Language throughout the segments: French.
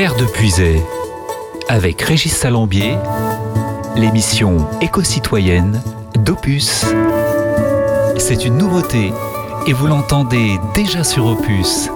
Terre de Puisay, avec Régis Salambier, l'émission éco-citoyenne d'Opus. C'est une nouveauté et vous l'entendez déjà sur Opus.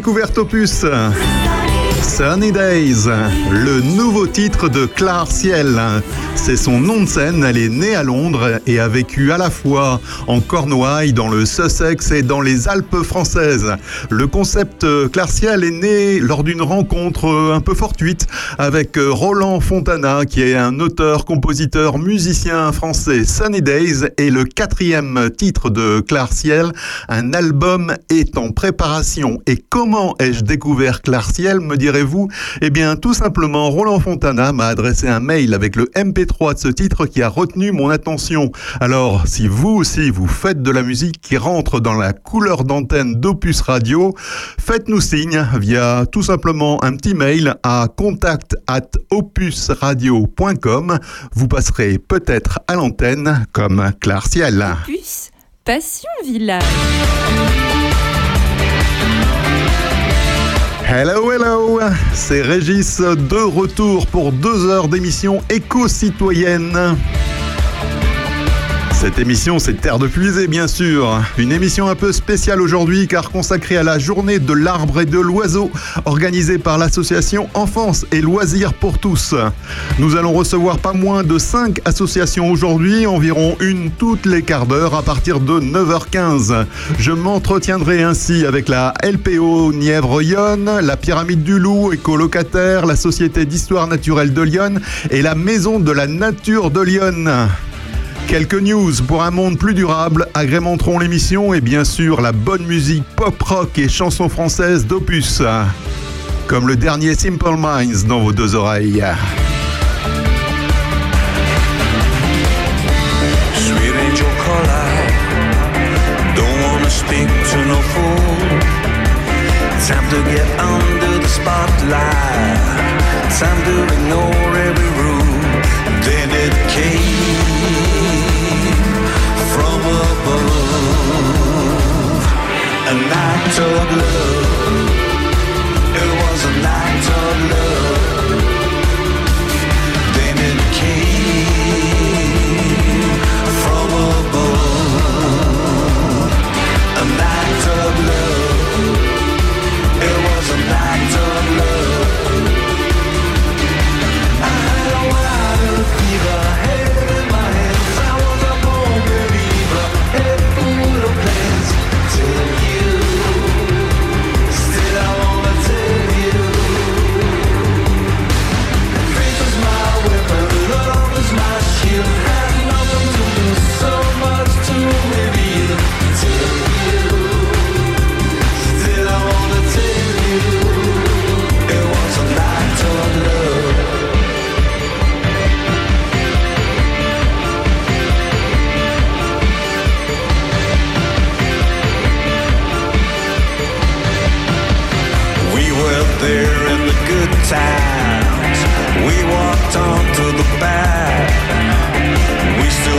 Découverte opus. Sunny Days, le nouveau titre de Claire Ciel. C'est son nom de scène, elle est née à Londres et a vécu à la fois en Cornouailles, dans le Sussex et dans les Alpes françaises. Le concept Ciel est né lors d'une rencontre un peu fortuite avec Roland Fontana, qui est un auteur, compositeur, musicien français. Sunny Days est le quatrième titre de Ciel. Un album est en préparation. Et comment ai-je découvert Ciel, me direz-vous Eh bien, tout simplement, Roland Fontana m'a adressé un mail avec le MP3 de ce titre qui a retenu mon attention. Alors, si vous aussi vous faites de la musique qui rentre dans la couleur d'antenne d'Opus Radio, faites-nous signe via tout simplement un petit mail à contact at opusradio.com. Vous passerez peut-être à l'antenne comme Claire Ciel. Opus Passion Village. Hello, hello C'est Régis de retour pour deux heures d'émission éco-citoyenne. Cette émission, c'est Terre de Puisée, bien sûr. Une émission un peu spéciale aujourd'hui, car consacrée à la journée de l'arbre et de l'oiseau, organisée par l'association Enfance et Loisirs pour tous. Nous allons recevoir pas moins de 5 associations aujourd'hui, environ une toutes les quarts d'heure à partir de 9h15. Je m'entretiendrai ainsi avec la LPO Nièvre-Yonne, la Pyramide du Loup, écolocataire, la Société d'Histoire Naturelle de Lyon et la Maison de la Nature de Lyon. Quelques news pour un monde plus durable agrémenteront l'émission et bien sûr la bonne musique pop rock et chansons françaises d'Opus. Comme le dernier Simple Minds dans vos deux oreilles. A night of love.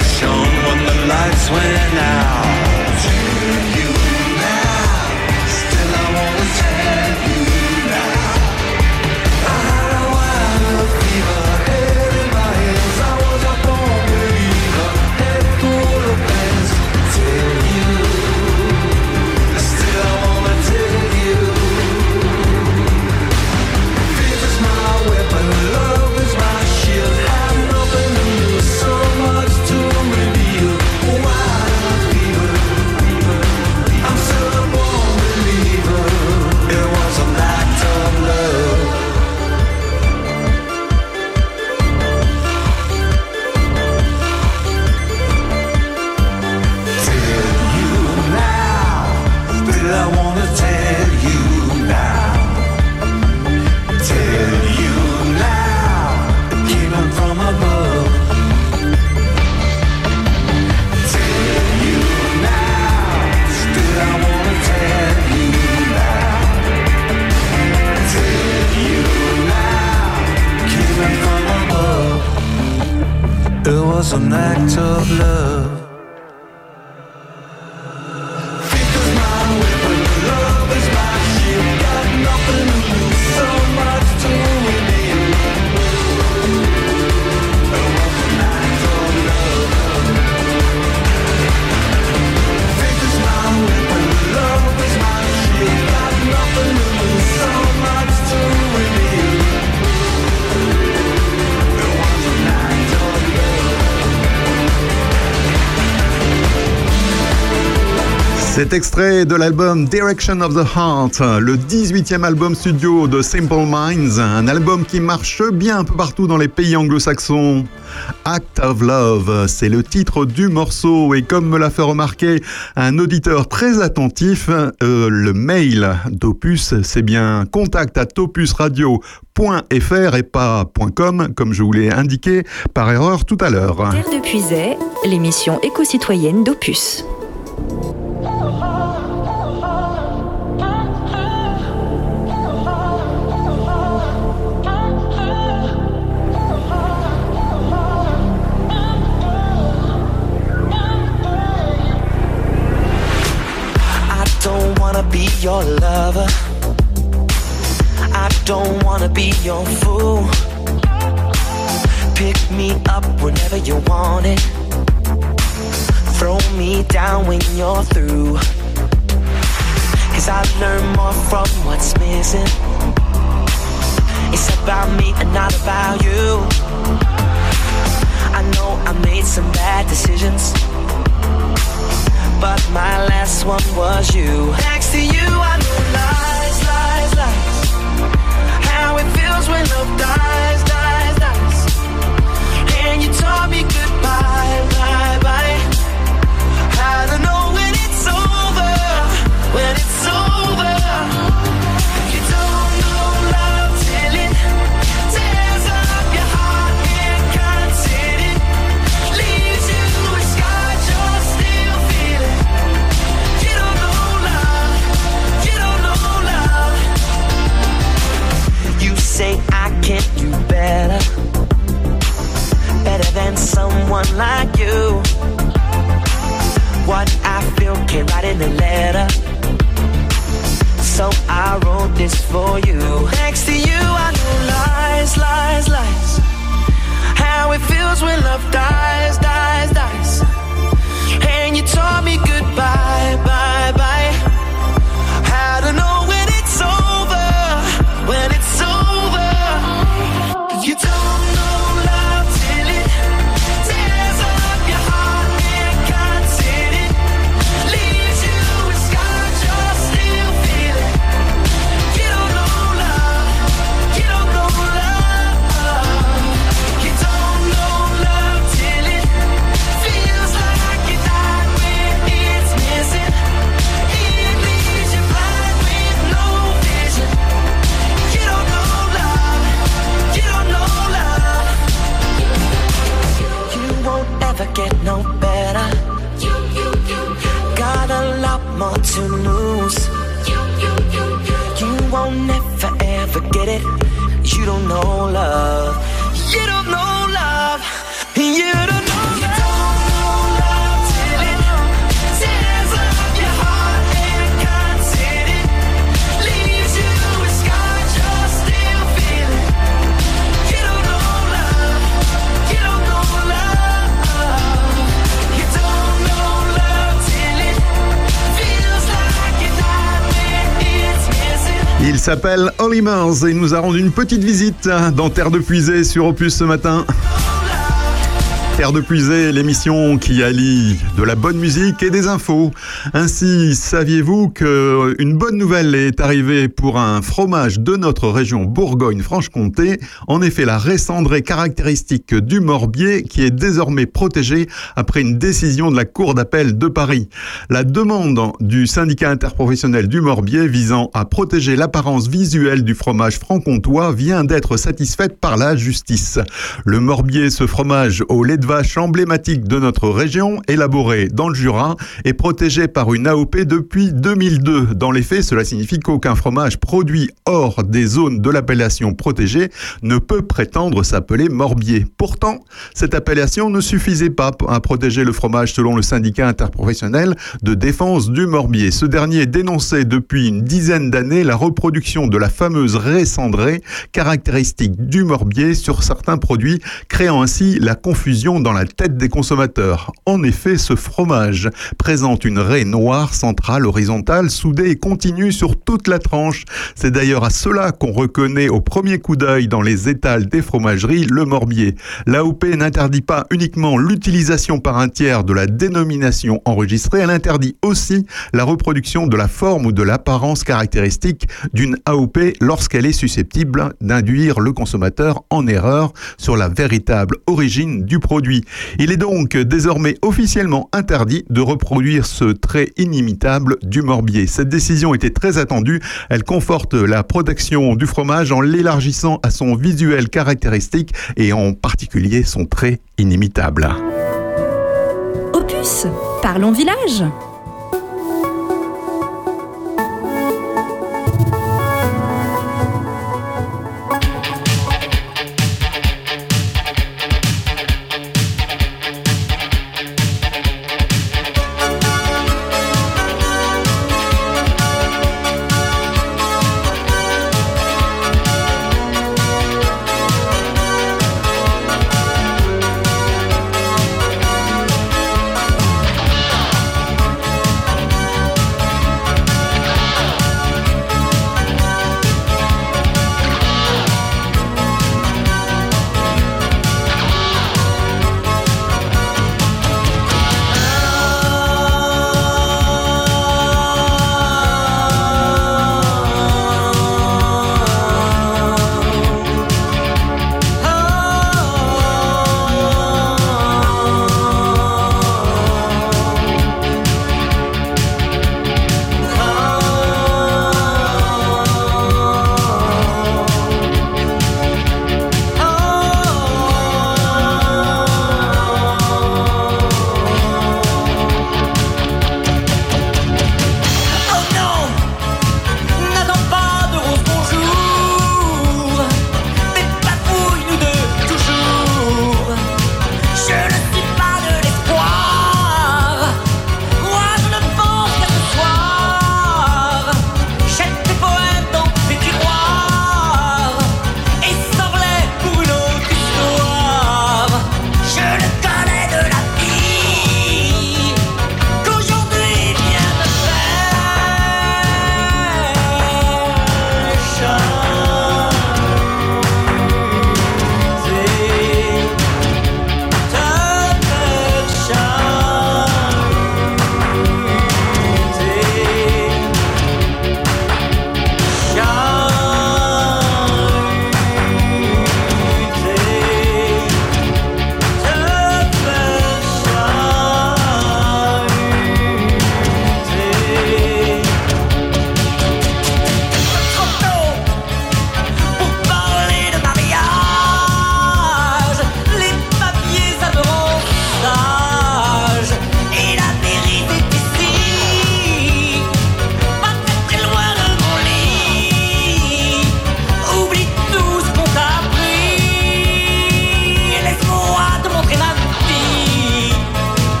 Shone when the lights went out. Extrait de l'album Direction of the Heart, le 18e album studio de Simple Minds, un album qui marche bien un peu partout dans les pays anglo-saxons. Act of Love, c'est le titre du morceau et comme me l'a fait remarquer un auditeur très attentif, euh, le mail d'Opus, c'est bien contact at opusradio.fr et pas .com comme je vous l'ai indiqué par erreur tout à l'heure. Terre de l'émission éco-citoyenne d'Opus. Your lover. I don't wanna be your fool. Pick me up whenever you want it. throw me down when you're through. Cause I learn more from what's missing. It's about me and not about you. I know I made some bad decisions. But my last one was you. Next to you, I know lies, lies, lies. How it feels when love dies, dies, dies. And you taught me goodbye, bye, bye. How to know when it's over, when it's someone like you. What I feel can't write in a letter. So I wrote this for you. Next to you, I know lies, lies, lies. How it feels when love dies, dies, dies. And you taught me goodbye, bye, et il nous a rendu une petite visite dans Terre de Puisée sur Opus ce matin. Terre de Puisée, l'émission qui allie de la bonne musique et des infos. Ainsi, saviez-vous que une bonne nouvelle est arrivée pour un fromage de notre région Bourgogne-Franche-Comté? En effet, la raie cendrée caractéristique du Morbier qui est désormais protégée après une décision de la Cour d'appel de Paris. La demande du syndicat interprofessionnel du Morbier visant à protéger l'apparence visuelle du fromage franc-comtois vient d'être satisfaite par la justice. Le Morbier, ce fromage au lait de vache emblématique de notre région, élaboré dans le Jura, est protégé par une AOP depuis 2002. Dans les faits, cela signifie qu'aucun fromage produit hors des zones de l'appellation protégée ne peut prétendre s'appeler Morbier. Pourtant, cette appellation ne suffisait pas à protéger le fromage selon le syndicat interprofessionnel de défense du Morbier. Ce dernier dénonçait depuis une dizaine d'années la reproduction de la fameuse raie cendrée, caractéristique du Morbier sur certains produits, créant ainsi la confusion dans la tête des consommateurs. En effet, ce fromage présente une raie noire centrale, horizontale, soudée et continue sur toute la tranche. C'est d'ailleurs à cela qu'on reconnaît au premier coup d'œil dans les étals des fromageries le Morbier. L'AOP n'interdit pas uniquement l'utilisation par un tiers de la dénomination enregistrée, elle interdit aussi la reproduction de la forme ou de l'apparence caractéristique d'une AOP lorsqu'elle est susceptible d'induire le consommateur en erreur sur la véritable origine du produit. Il est donc désormais officiellement interdit de reproduire ce trait inimitable du Morbier. Cette décision était très attendue. Elle conforte la protection du fromage en l'élargissant à son visuel caractéristique et en particulier son trait inimitable. Opus, parlons village.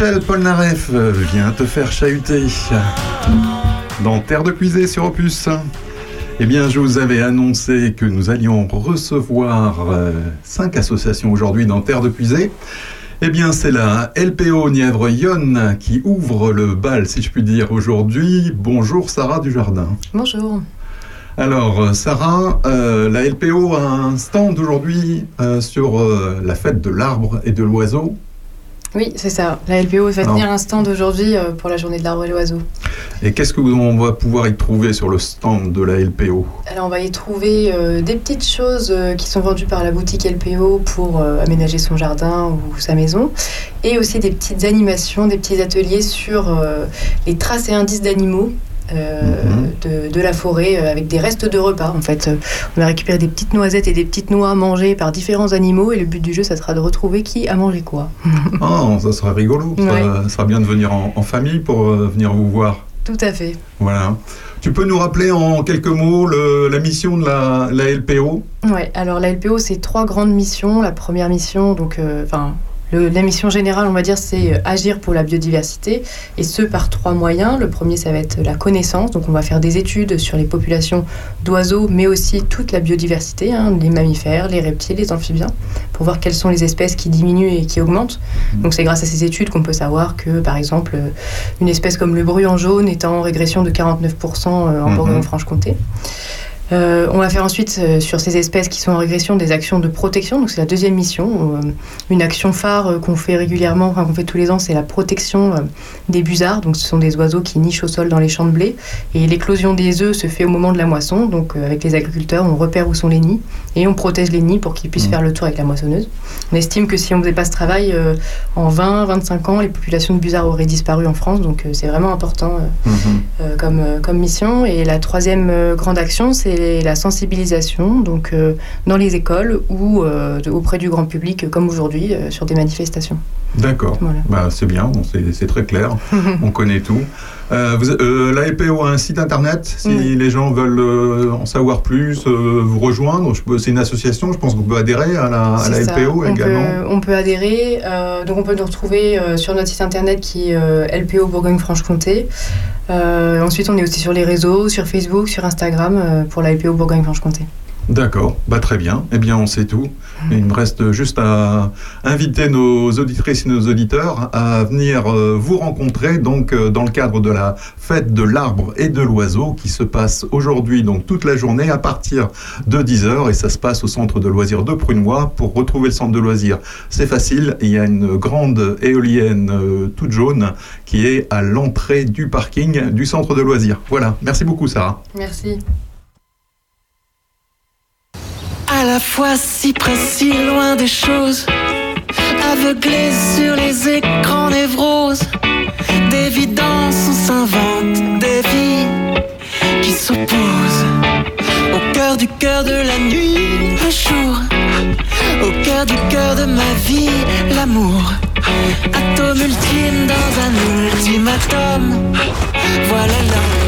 Michel Polnareff vient te faire chahuter dans Terre de Puisée sur Opus. Eh bien, je vous avais annoncé que nous allions recevoir euh, cinq associations aujourd'hui dans Terre de Puisée. Eh bien, c'est la LPO Nièvre-Yonne qui ouvre le bal, si je puis dire, aujourd'hui. Bonjour Sarah Dujardin. Bonjour. Alors, euh, Sarah, euh, la LPO a un stand aujourd'hui euh, sur euh, la fête de l'arbre et de l'oiseau. Oui, c'est ça. La LPO va Alors. tenir un stand aujourd'hui euh, pour la journée de l'arbre et l'oiseau. Et qu'est-ce qu'on va pouvoir y trouver sur le stand de la LPO Alors, on va y trouver euh, des petites choses euh, qui sont vendues par la boutique LPO pour euh, aménager son jardin ou sa maison. Et aussi des petites animations, des petits ateliers sur les traces et indices d'animaux. Euh, de, de la forêt euh, avec des restes de repas en fait. Euh, On va récupérer des petites noisettes et des petites noix mangées par différents animaux et le but du jeu ça sera de retrouver qui a mangé quoi. Ah, ça sera rigolo. Ça, Ouais. ça sera bien de venir en, en famille pour euh, venir vous voir. Tout à fait. Voilà. Tu peux nous rappeler en quelques mots le- la mission de la, la LPO Ouais, alors la LPO, c'est trois grandes missions. La première mission, donc, enfin, la mission générale, on va dire, c'est euh, agir pour la biodiversité, et ce par trois moyens. Le premier, ça va être la connaissance, donc on va faire des études sur les populations d'oiseaux, mais aussi toute la biodiversité, hein, les mammifères, les reptiles, les amphibiens, pour voir quelles sont les espèces qui diminuent et qui augmentent. Donc c'est grâce à ces études qu'on peut savoir que, par exemple, euh, une espèce comme le bruant jaune est en régression de 49% euh, en Mhm. Bourgogne-Franche-Comté. Euh, on va faire ensuite euh, sur ces espèces qui sont en régression des actions de protection. Donc c'est la deuxième mission. Euh, une action phare qu'on fait régulièrement, enfin qu'on fait tous les ans, c'est la protection des busards. Donc ce sont des oiseaux qui nichent au sol dans les champs de blé. Et l'éclosion des œufs se fait au moment de la moisson. Donc avec les agriculteurs, on repère où sont les nids et on protège les nids pour qu'ils puissent Mhm. faire le tour avec la moissonneuse. On estime que si on ne faisait pas ce travail, en 20-25 ans, les populations de busards auraient disparu en France. Donc c'est vraiment important. euh, comme, comme mission. Et la troisième grande action, c'est la sensibilisation, donc euh, dans les écoles ou euh, auprès du grand public, comme aujourd'hui, euh, sur des manifestations. D'accord. Voilà. Bah, c'est bien, c'est très clair, on connaît tout. Euh, vous- euh, la LPO a un site internet, si Oui. les gens veulent euh, en savoir plus, vous rejoindre, c'est une association, je pense qu'on peut adhérer à la, à. LPO on également. Peut, on peut adhérer, donc on peut nous retrouver sur notre site internet qui est LPO Bourgogne-Franche-Comté. Ensuite, on est aussi sur les réseaux, sur Facebook, sur Instagram pour la LPO Bourgogne-Franche-Comté. D'accord, bah très bien. Eh bien, on sait tout. Il me reste juste à inviter nos auditrices et nos auditeurs à venir euh, vous rencontrer donc euh, dans le cadre de la fête de l'arbre et de l'oiseau qui se passe aujourd'hui donc toute la journée à partir de 10h et ça se passe au centre de loisirs de Prunois. Pour retrouver le centre de loisirs, c'est facile. Il y a une grande éolienne euh, toute jaune qui est à l'entrée du parking du centre de loisirs. Voilà. Merci beaucoup Sarah. Merci. À la fois si près, si loin des choses, aveuglé sur les écrans névroses, d'évidence on s'invente des vies qui s'opposent. Au cœur du cœur de la nuit, le jour, au cœur du cœur de ma vie, l'amour. Atome ultime dans un ultimatum, voilà.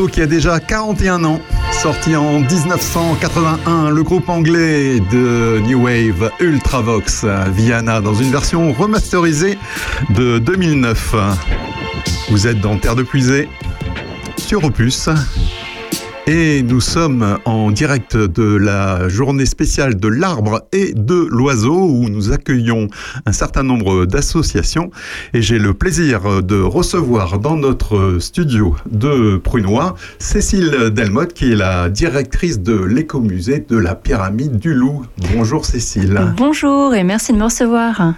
qui a déjà 41 ans, sorti en 1981, le groupe anglais de New Wave Ultravox, Viana, dans une version remasterisée de 2009. Vous êtes dans Terre de Puisée, sur Opus et nous sommes en direct de la journée spéciale de l'arbre et de l'oiseau où nous accueillons un certain nombre d'associations. Et j'ai le plaisir de recevoir dans notre studio de Prunois Cécile Delmotte qui est la directrice de l'écomusée de la pyramide du loup. Bonjour Cécile. Bonjour et merci de me recevoir.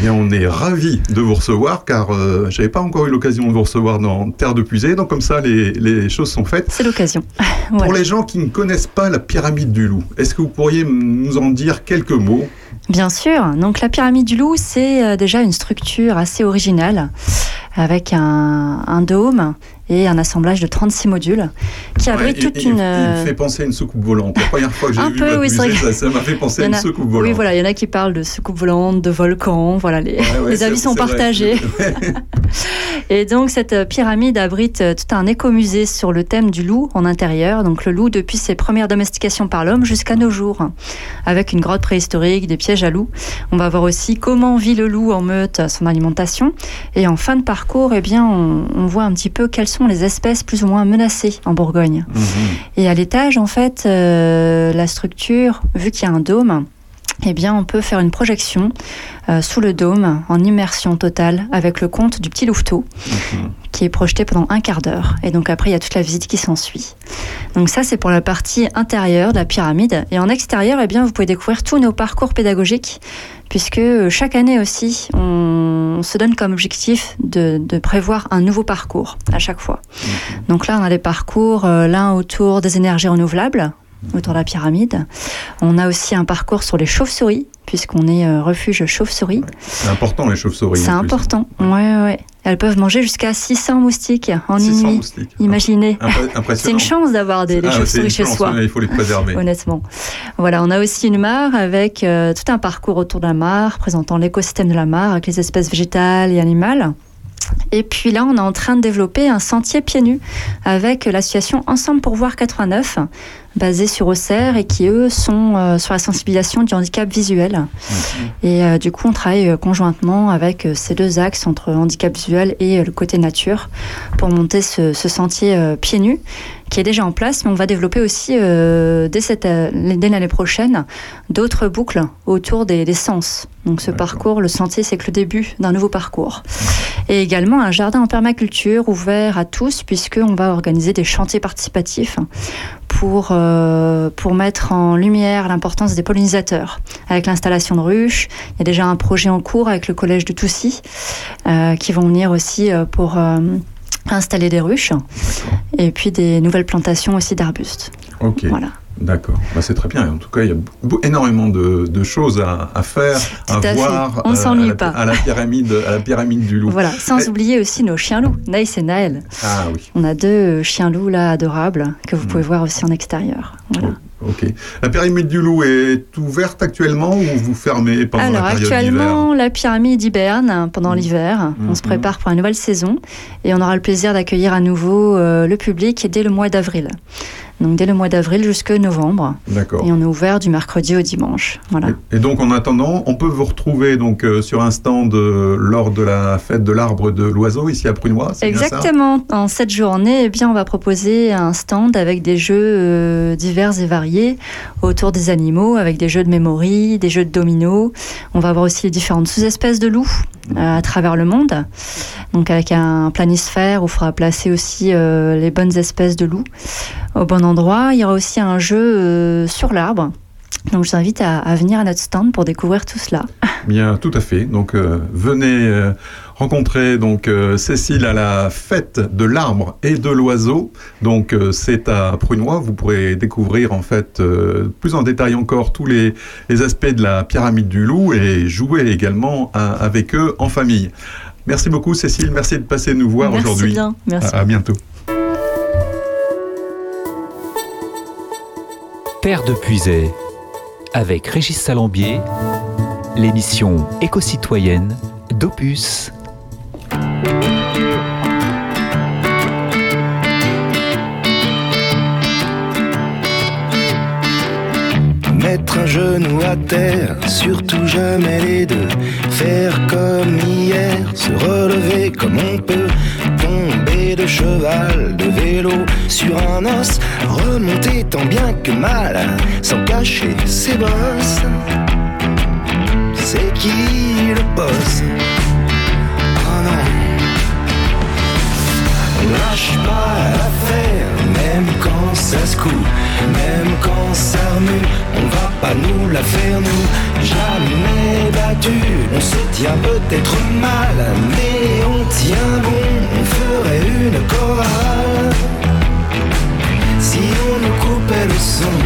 Bien, on est ravis de vous recevoir car euh, j'avais pas encore eu l'occasion de vous recevoir dans Terre de Puisée, donc comme ça les, les choses sont faites. C'est l'occasion. Pour les gens qui ne connaissent pas la pyramide du loup, est-ce que vous pourriez nous en dire quelques mots? Bien sûr. Donc la pyramide du loup, c'est euh, déjà une structure assez originale avec un, un dôme et un assemblage de 36 modules qui abrite Ouais, toute il, une. il me fait penser à une soucoupe volante. La première fois que j'ai vu peu, oui, musée, ça ça m'a fait penser à une a- soucoupe volante. Oui, voilà, il y en a qui parlent de soucoupe volante, de volcan, voilà, les, Ouais, ouais, les c'est- avis sont vrai. partagés. Et donc cette euh, pyramide abrite euh, tout un écomusée sur le thème du loup en intérieur. Donc le loup depuis ses premières domestications par l'homme jusqu'à nos jours, avec une grotte préhistorique, des pièges à loups. On va voir aussi comment vit le loup en meute, son alimentation. Et en fin de parcours, eh bien, on, on voit un petit peu quelles sont les espèces plus ou moins menacées en Bourgogne. Mhm. Et à l'étage, en fait, euh, la structure, vu qu'il y a un dôme, eh bien, on peut faire une projection euh, sous le dôme en immersion totale avec le conte du petit louveteau Mhm. qui est projeté pendant un quart d'heure. Et donc après, il y a toute la visite qui s'ensuit. Donc ça, c'est pour la partie intérieure de la pyramide. Et en extérieur, eh bien, vous pouvez découvrir tous nos parcours pédagogiques, puisque euh, chaque année aussi, on se donne comme objectif de, de prévoir un nouveau parcours à chaque fois. Donc là, on a des parcours, euh, l'un autour des énergies renouvelables, autour de la pyramide. On a aussi un parcours sur les chauves-souris, puisqu'on est euh, refuge chauves-souris. C'est important les chauves-souris. C'est plus. important. Ouais, ouais, ouais. Elles peuvent manger jusqu'à 600 moustiques en 600 une nuit. moustiques. Imaginez. C'est une chance d'avoir des, Ah, chauves-souris chez chance, soi. Il faut les préserver. Honnêtement. Voilà, on a aussi une mare avec euh, tout un parcours autour de la mare, présentant l'écosystème de la mare avec les espèces végétales et animales. Et puis là, on est en train de développer un sentier pieds nus avec l'association Ensemble pour voir 89, basée sur Auxerre et qui, eux, sont euh, sur la sensibilisation du handicap visuel. Et euh, du coup, on travaille euh, conjointement avec ces deux axes entre handicap visuel et le côté nature pour monter ce, ce sentier pieds nus qui est déjà en place, mais on va développer aussi euh, dès, cette, dès l'année prochaine d'autres boucles autour des, des sens. Donc ce parcours, le sentier, c'est que le début d'un nouveau parcours. Et également un jardin en permaculture ouvert à tous, puisqu'on va organiser des chantiers participatifs pour, euh, pour mettre en lumière l'importance des pollinisateurs. Avec l'installation de ruches, il y a déjà un projet en cours avec le collège de Toussy, euh, qui vont venir aussi euh, pour installer des ruches, et puis des nouvelles plantations aussi d'arbustes. Ok, Voilà. d'accord. Bah, c'est très bien. En tout cas, il y a énormément de, de choses à, à faire, Tout à, voir euh, On à s'ennuie pas. à la pyramide, à la pyramide du loup. Voilà, sans Et- oublier aussi nos chiens loups, Naïs et Naël. Ah oui. On a deux euh, chiens loups là adorables que vous Mm. pouvez voir aussi en extérieur. Voilà. Ok. La pyramide du loup est ouverte actuellement ou vous fermez pendant Alors la période actuellement, la pyramide hiberne pendant Mm. l'hiver. On se Mhm. prépare pour la nouvelle saison et on aura le plaisir d'accueillir à nouveau euh, le public dès le mois d'avril. Donc dès le mois d'avril jusqu'à novembre. D'accord. Et on est ouvert du mercredi au dimanche. Voilà. Et, et donc en attendant, on peut vous retrouver donc euh, sur un stand euh, lors de la fête de l'arbre de l'oiseau ici à Prunois. Exactement. En cette journée, eh bien, on va proposer un stand avec des jeux euh, divers et variés autour des animaux, avec des jeux de mémoire, des jeux de dominos. On va voir aussi les différentes sous-espèces de loups à travers le monde. Donc avec un planisphère où il faudra placer aussi les bonnes espèces de loups au bon endroit. Il y aura aussi un jeu euh, sur l'arbre. Donc je vous invite à, à venir à notre stand pour découvrir tout cela. Bien, tout à fait. Donc euh, venez euh, rencontrer donc euh, Cécile à la fête de l'arbre et de l'oiseau. Donc euh, c'est à Prunois. Vous pourrez découvrir en fait euh, plus en détail encore tous les, les aspects de la pyramide du loup et jouer également à- avec eux en famille. Merci beaucoup Cécile. Merci de passer nous voir Merci aujourd'hui. bien. Merci. À- à bientôt. Terre de Puisay, avec Régis Salambier, l'émission éco-citoyenne d'Opus. Mettre un genou à terre, surtout jamais les deux. Faire comme hier, se relever comme on peut. De cheval, de vélo sur un os, remonter tant bien que mal, sans cacher ses bosses. C'est qui le boss? Oh non on lâche pas l'affaire, même quand ça se coule, même quand ça remue, on va pas nous la faire nous, jamais battu, on se tient peut-être mal, mais on tient bon, on ferait une chorale, si on nous coupait le son.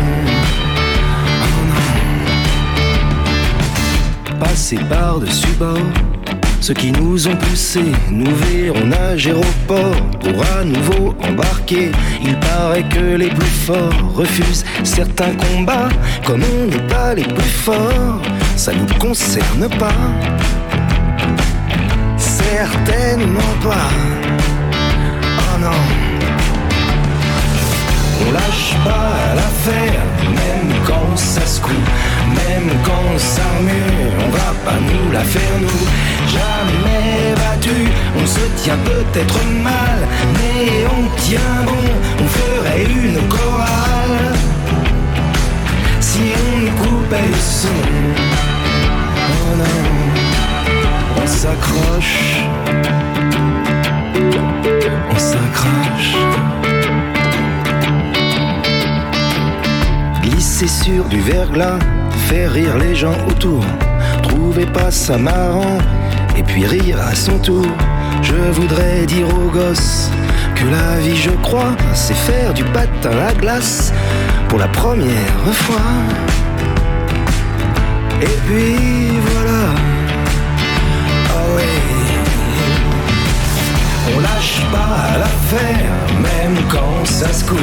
Passer par-dessus bord ceux qui nous ont poussés nous verront nager au port pour à nouveau embarquer. Il paraît que les plus forts refusent certains combats. Comme on n'est pas les plus forts, ça nous concerne pas. Certainement pas. Oh non. On lâche pas l'affaire, même quand ça se coule, même quand ça remue, on va pas nous la faire nous. Jamais battu, on se tient peut-être mal, mais on tient bon, on ferait une chorale. Si on coupait le son, oh non, on s'accroche, on s'accroche. Glisser sur du verglas, faire rire les gens autour. Trouvez pas ça marrant, et puis rire à son tour. Je voudrais dire aux gosses que la vie, je crois, c'est faire du patin à glace pour la première fois. Et puis voilà. Oh oui. On lâche pas l'affaire, même quand ça se coule,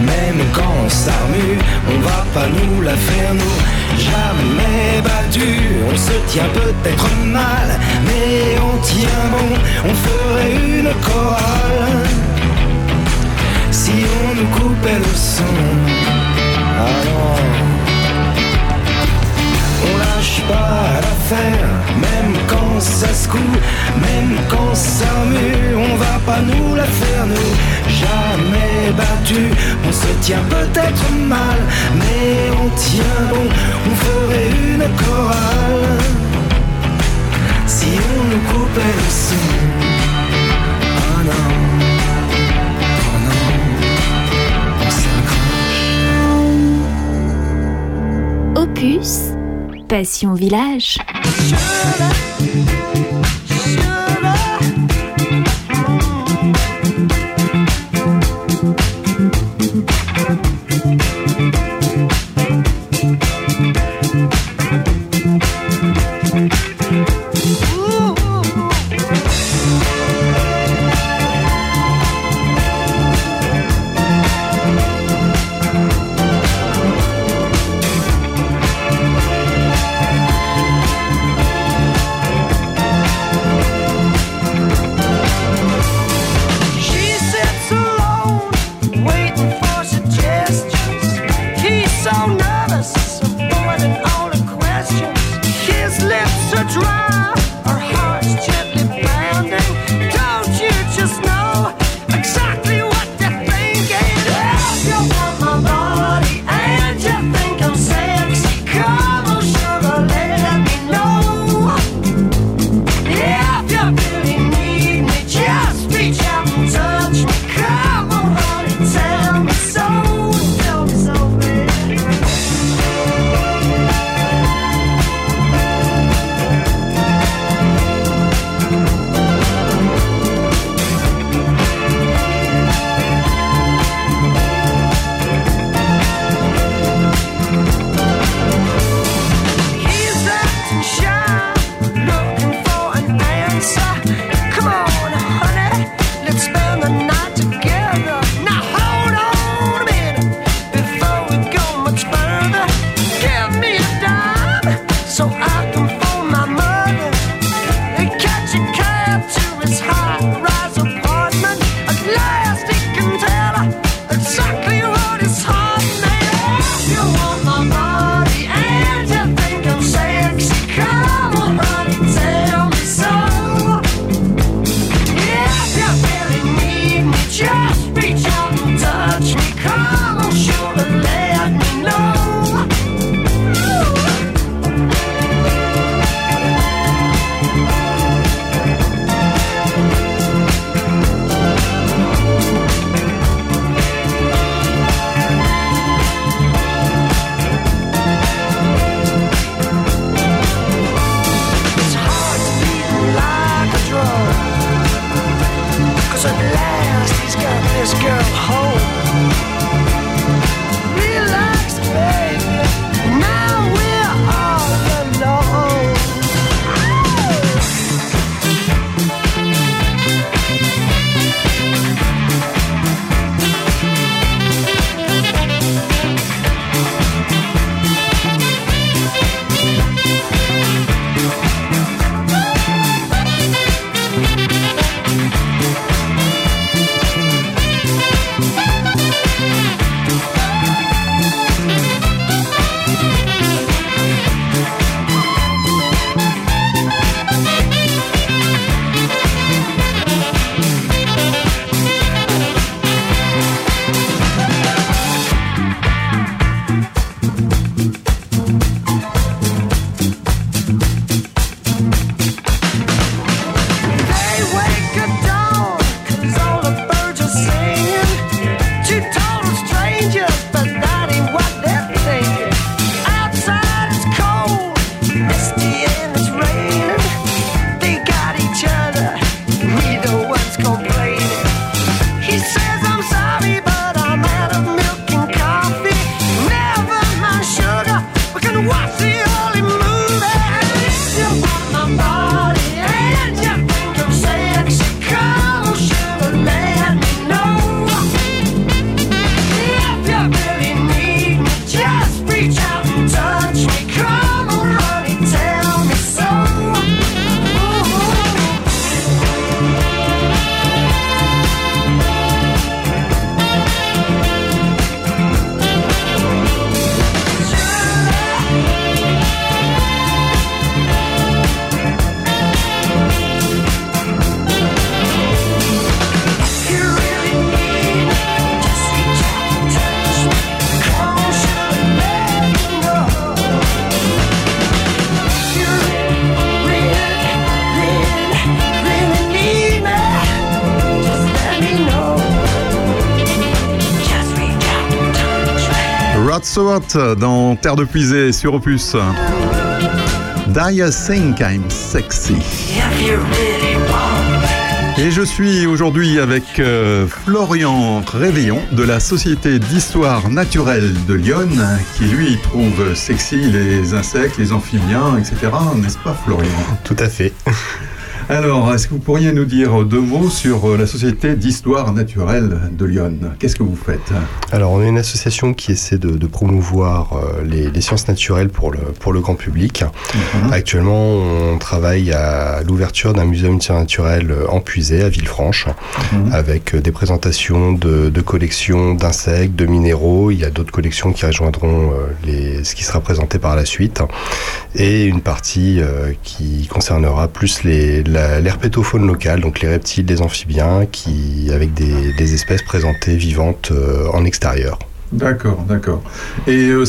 même quand ça remue, on va pas nous la faire nous. Jamais battu, on se tient peut-être mal, mais on tient bon, on ferait une chorale. Si on nous coupait le son, alors on lâche pas l'affaire, même quand ça se coule, même quand ça remue, on va pas nous la faire nous. Jamais battu, on se tient peut-être mal, mais on tient bon, on ferait une chorale. Si on nous coupait le son, oh non, oh non, on s'accroche. Opus, Passion Village. Dans Terre de Puisée sur Opus. Die think I'm sexy. Et je suis aujourd'hui avec euh, Florian Réveillon de la Société d'Histoire Naturelle de Lyon, qui lui trouve sexy les insectes, les amphibiens, etc. N'est-ce pas Florian? Tout à fait. Alors, est-ce que vous pourriez nous dire deux mots sur euh, la Société d'Histoire Naturelle de Lyon? Qu'est-ce que vous faites? Alors, on est une association qui essaie de, de promouvoir euh, les, les sciences naturelles pour le, pour le grand public. Mhm. Actuellement, on travaille à l'ouverture d'un muséum de sciences naturelles euh, en à Villefranche, Mhm. avec des présentations de, de collections d'insectes, de minéraux. Il y a d'autres collections qui rejoindront les, ce qui sera présenté par la suite. Et une partie qui concernera plus les, la- l'herpétofaune locale, donc les reptiles, les amphibiens, qui, avec des, espèces présentées vivantes euh, en extérieur. D'accord, d'accord. Et euh,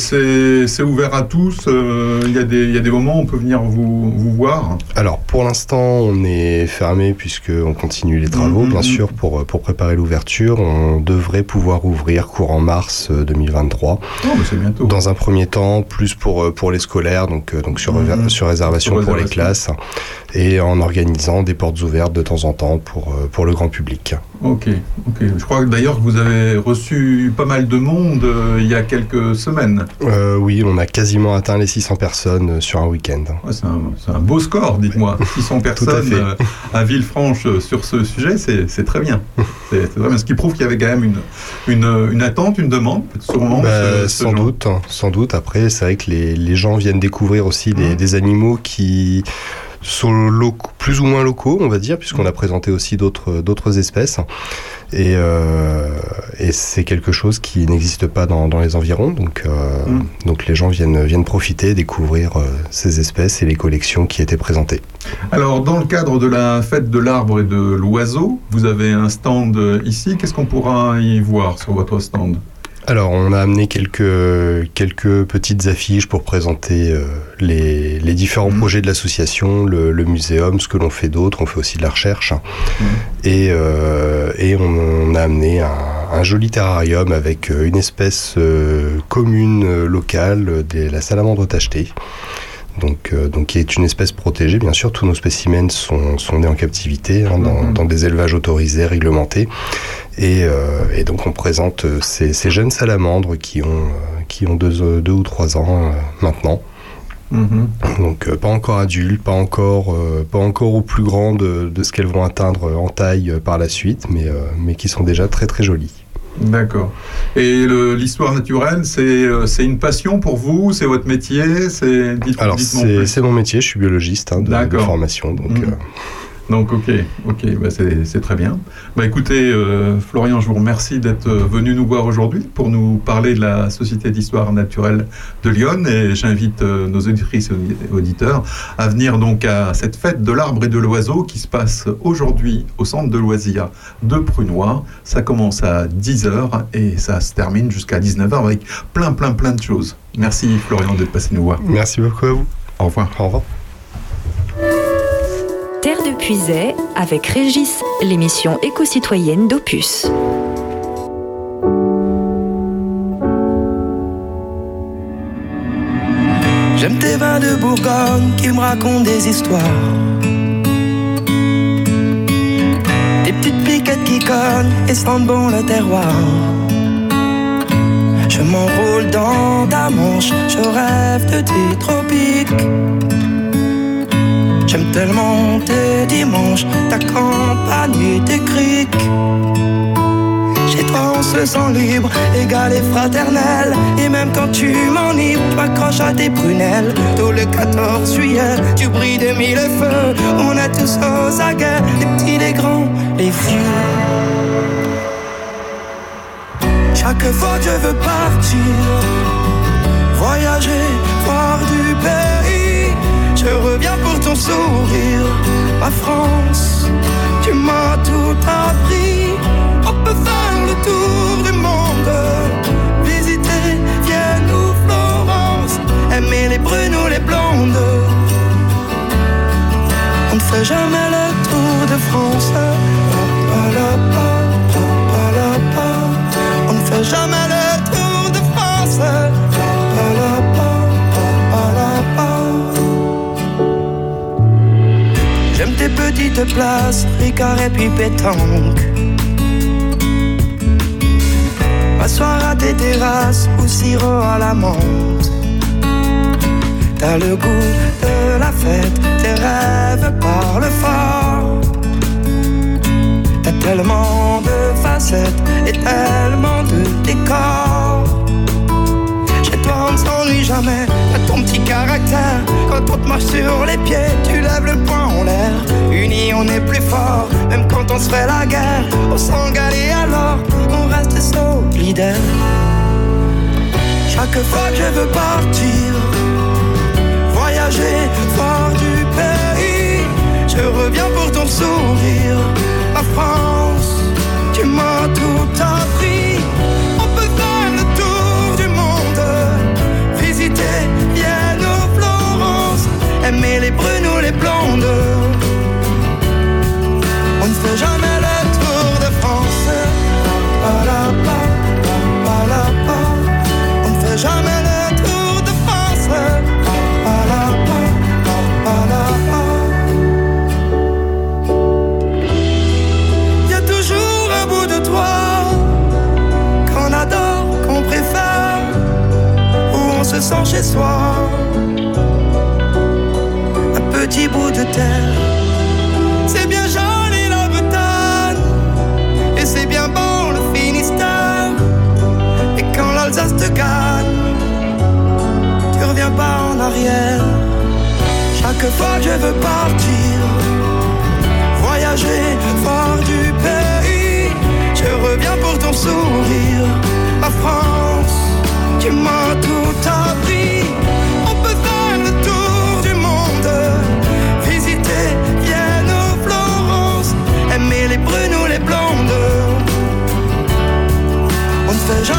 c'est ouvert à tous euh, Il y, a des- il y a des moments où on peut venir vous, vous voir Alors pour l'instant on est fermé puisque on continue les travaux Mhm, bien mhm. sûr pour, pour préparer l'ouverture. On devrait pouvoir ouvrir courant mars euh, 2023. Non, mais c'est bientôt. Dans un premier temps, plus pour, euh, pour les scolaires, donc, euh, donc sur, Mhm. sur réservation pour les classes, et en organisant des portes ouvertes de temps en temps pour, euh, pour le grand public. Ok, ok. Je crois que d'ailleurs que vous avez reçu pas mal de monde euh, il y a quelques semaines. Euh, oui, on a quasiment atteint les 600 personnes euh, sur un week-end. Ouais, c'est un, beau score, dites-moi. 600 personnes euh, à Villefranche sur ce sujet, c'est très bien. C'est c'est très bien. Ce qui prouve qu'il y avait quand même une, une, une attente, une demande, sûrement. Bah, ce- ce sans genre. doute, hein, sans doute. Après, c'est vrai que les, les gens viennent découvrir aussi des, des animaux qui sont locaux, plus ou moins locaux, on va dire, puisqu'on a présenté aussi d'autres d'autres espèces. Et, euh, et c'est quelque chose qui n'existe pas dans, dans les environs. Donc, euh, Mhm. donc les gens viennent, viennent profiter, découvrir euh, ces espèces et les collections qui étaient présentées. Alors, dans le cadre de la fête de l'arbre et de l'oiseau, vous avez un stand euh, ici. Qu'est-ce qu'on pourra y voir sur votre stand? Alors, on a amené quelques, quelques petites affiches pour présenter euh, les, les différents Mhm. projets de l'association, le, le muséum, ce que l'on fait d'autre. On fait aussi de la recherche. Mhm. Et, euh, et on, on a amené un, un joli terrarium avec euh, une espèce euh, commune locale, des- la salamandre tachetée. Donc, euh, donc, qui est une espèce protégée, bien sûr. Tous nos spécimens sont, sont nés en captivité, hein, dans, Mhm. dans des élevages autorisés, réglementés. Et, euh, et donc on présente euh, ces, ces jeunes salamandres qui ont, euh, qui ont deux, euh, deux ou trois ans euh, maintenant. Mhm. Donc euh, pas encore adultes, pas encore, euh, pas encore au plus grand de, de ce qu'elles vont atteindre en taille euh, par la suite, mais, euh, mais qui sont déjà très très jolies. D'accord. Et l'histoire naturelle, c'est euh, c'est une passion pour vous C'est votre métier C'est Alors c'est mon métier, je suis biologiste hein, de, de formation. Donc, Mhm. euh, Donc ok, ok, bah, c'est très bien. Bah écoutez, euh, Florian, je vous remercie d'être euh, venu nous voir aujourd'hui pour nous parler de la Société d'histoire naturelle de Lyon et j'invite euh, nos auditrices et auditeurs à venir donc à cette fête de l'arbre et de l'oiseau qui se passe aujourd'hui au centre de loisirs de Prunois. Ça commence à 10h et ça se termine jusqu'à 19h avec plein plein plein de choses. Merci Florian d'être passé nous voir. merci beaucoup à vous. Au revoir. Au revoir. Avec Régis, l'émission éco-citoyenne d'Opus. J'aime tes vins de Bourgogne qui me racontent des histoires. Des petites piquettes qui cognent et sentent bon le terroir. Je m'enroule dans ta manche, je rêve de tes tropiques. J'aime tellement tes dimanches, ta campagne tes criques. Chez toi on se sent libre, égal et fraternel. Et même quand tu m'enivres, tu accroches à tes prunelles. Tout le 14 juillet, tu brilles de mille feux. On est tous aux aguets, les petits, les grands, les vieux. Chaque fois je veux partir, voyager, voir du ton sourire, ma France. Tu m'as tout appris. On peut faire le tour du monde, visiter Vienne ou Florence, aimer les brunes ou les blondes. On ne fait jamais le tour de France. On ne fait jamais le Tes petites places, Ricard et puis pétanque. M'asseoir à tes terrasses ou sirop à la menthe. T'as le goût de la fête, tes rêves parlent fort. T'as tellement de facettes et tellement de décors. Jamais, t'as ton petit caractère. Quand on te marche sur les pieds, tu lèves le poing en l'air. Unis on est plus fort, même quand on se fait la guerre. On s'engale et alors on reste solidaire. Chaque fois que je veux partir, voyager, voir du pays. Je reviens pour ton sourire, ma France. Tu m'as tout appris. On ne fait jamais le tour de France. Pa, la, pa, pa, pa, la, pa. On ne fait jamais le tour de France. Pa, pa, la, pa, pa, pa, la, pa. Y a toujours un bout de toi qu'on adore, qu'on préfère, où on se sent chez soi. Un petit bout de terre, Chaque fois que je veux partir, voyager, voir du pays. Je reviens pour ton sourire, ma France. Tu m'as tout appris. On peut faire le tour du monde, visiter Vienne ou Florence, aimer les brunes ou les blondes. On fait jamais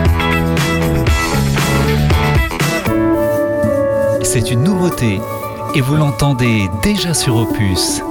C'est une nouveauté et vous l'entendez déjà sur Opus.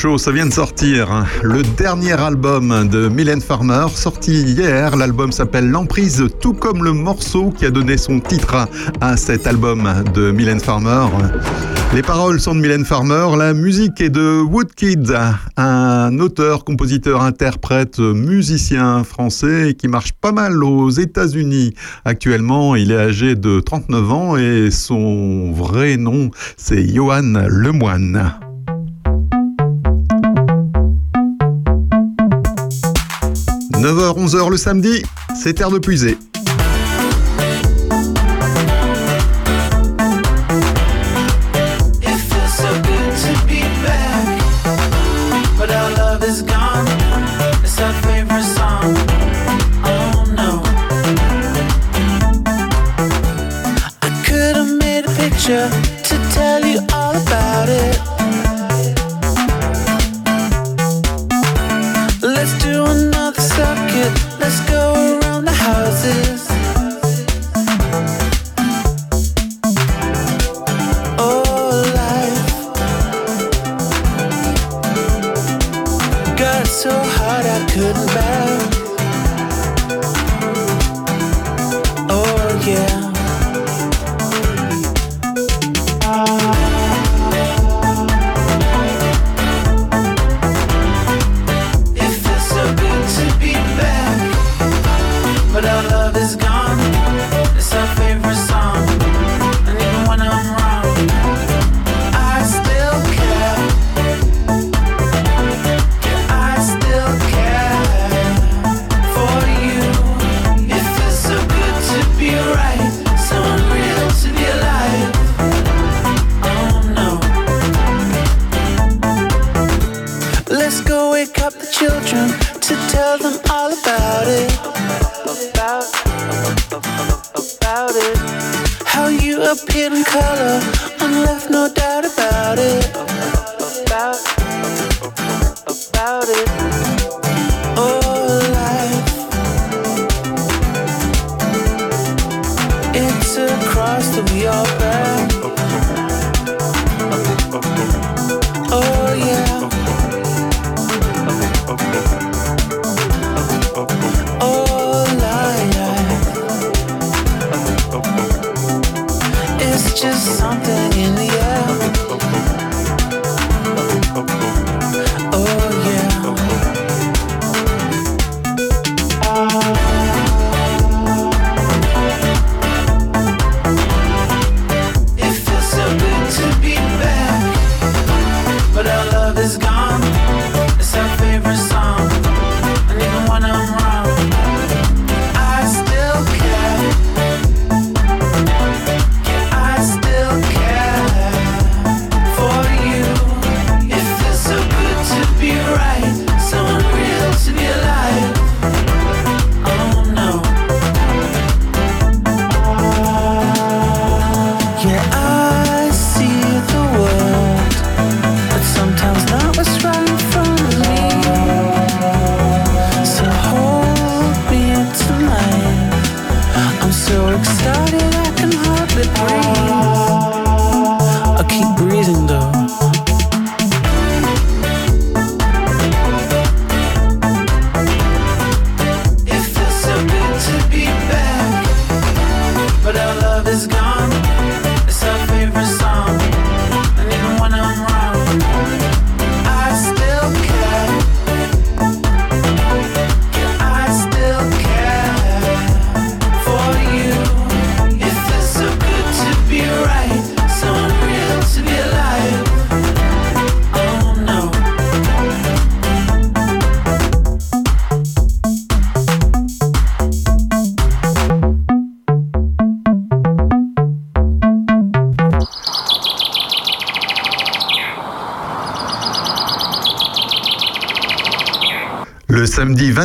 Ça vient de sortir. Hein. Le dernier album de Mylène Farmer, sorti hier. L'album s'appelle L'Emprise, tout comme le morceau qui a donné son titre à cet album de Mylène Farmer. Les paroles sont de Mylène Farmer, la musique est de Woodkid, un auteur, compositeur, interprète, musicien français qui marche pas mal aux États-Unis. Actuellement, il est âgé de 39 ans et son vrai nom, c'est Johan Lemoine. 9h-11h le samedi, c'est Terre de Puisée.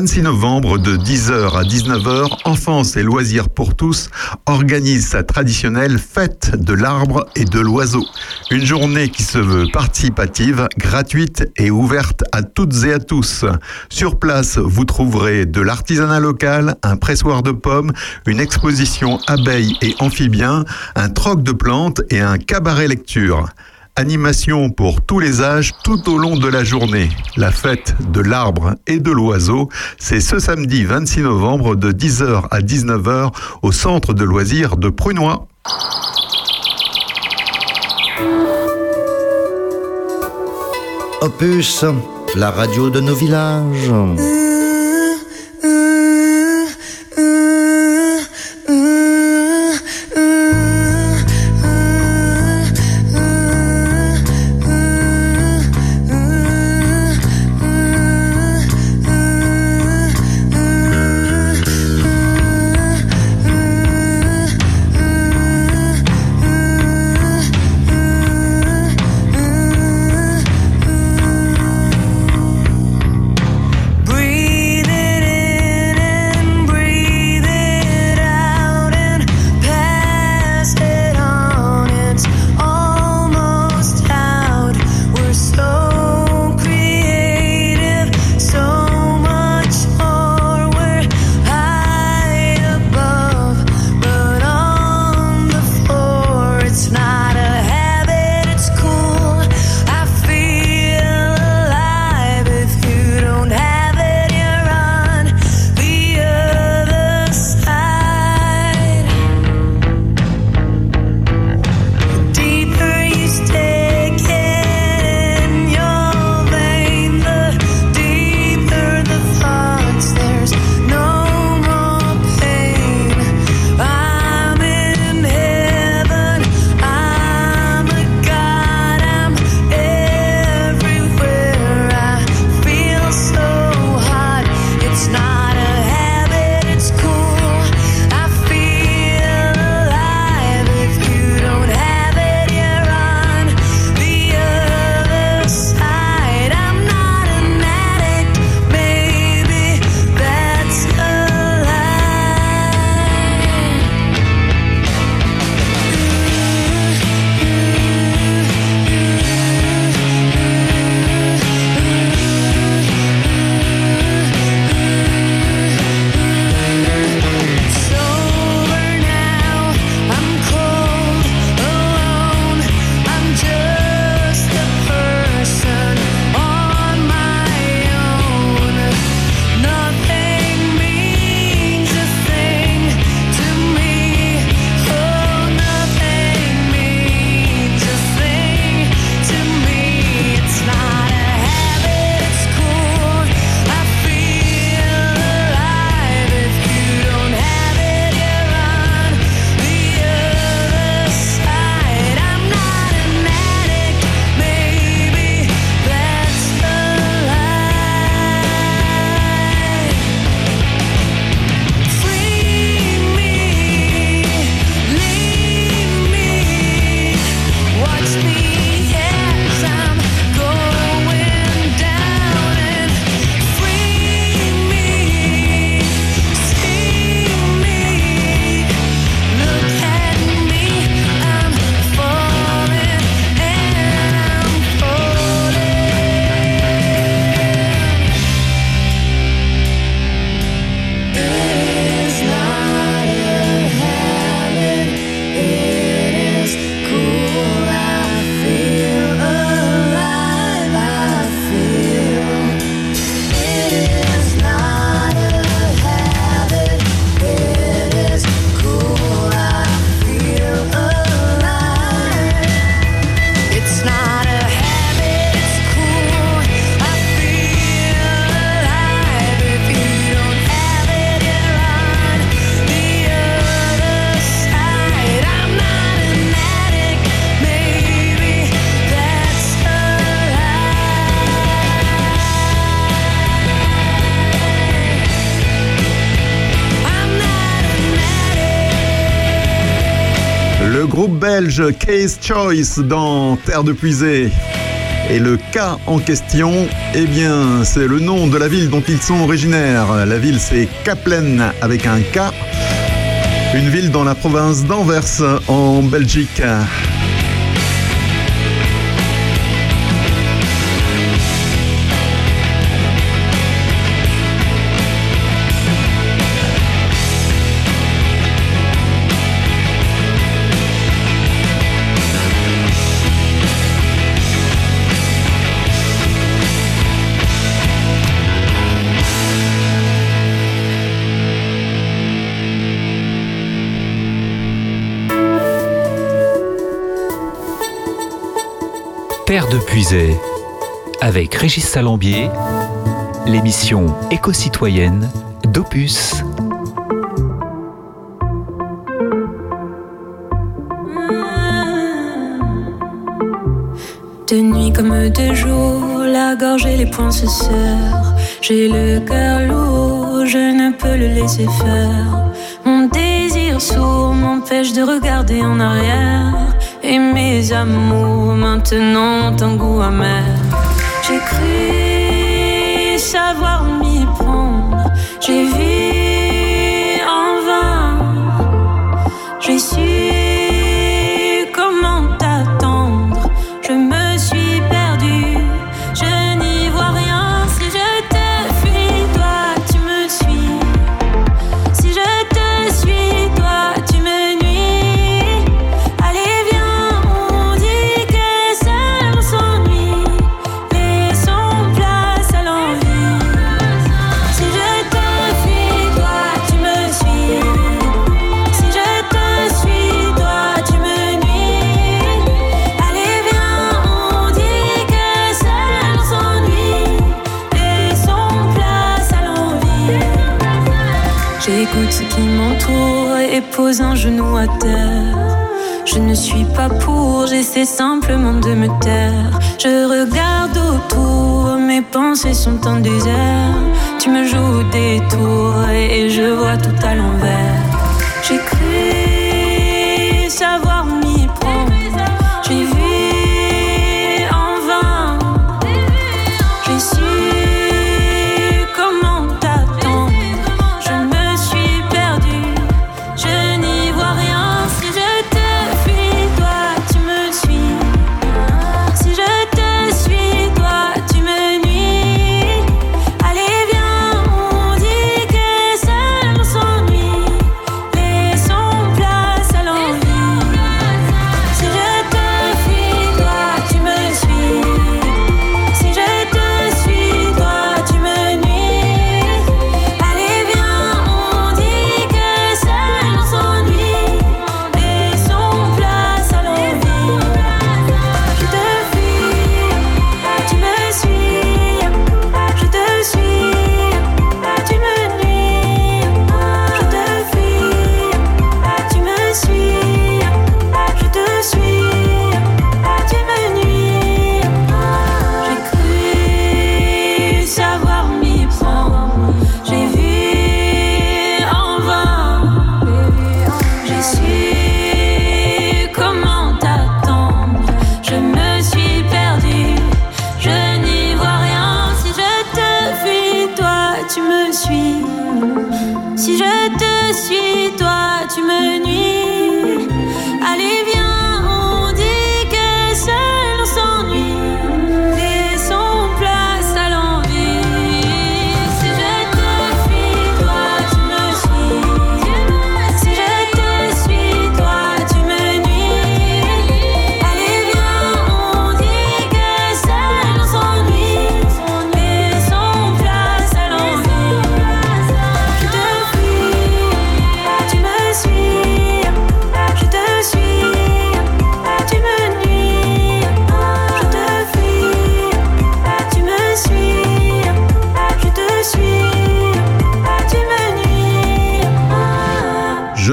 26 novembre, de 10h à 19h, Enfance et Loisirs pour tous organise sa traditionnelle fête de l'arbre et de l'oiseau. Une journée qui se veut participative, gratuite et ouverte à toutes et à tous. Sur place, vous trouverez de l'artisanat local, un pressoir de pommes, une exposition abeilles et amphibiens, un troc de plantes et un cabaret lecture. Animation pour tous les âges tout au long de la journée. La fête de l'arbre et de l'oiseau, c'est ce samedi 26 novembre de 10h à 19h au centre de loisirs de Prunois. Opus, la radio de nos villages. Case Choice dans Terre de Puisée. Et le cas en question, eh bien, c'est le nom de la ville dont ils sont originaires. La ville, c'est Kaplan avec un K. Une ville dans la province d'Anvers en Belgique. De Puisay avec Régis Salambier, l'émission éco-citoyenne d'Opus. De nuit comme de jour, la gorge et les poings se serrent. J'ai le cœur lourd, je ne peux le laisser faire. Mon désir sourd m'empêche de regarder en arrière et mes amours maintenant un goût amer. Je ne suis pas pour, j'essaie simplement de me taire. Je regarde autour, mes pensées sont en désert. Tu me joues des tours et je vois tout à l'envers.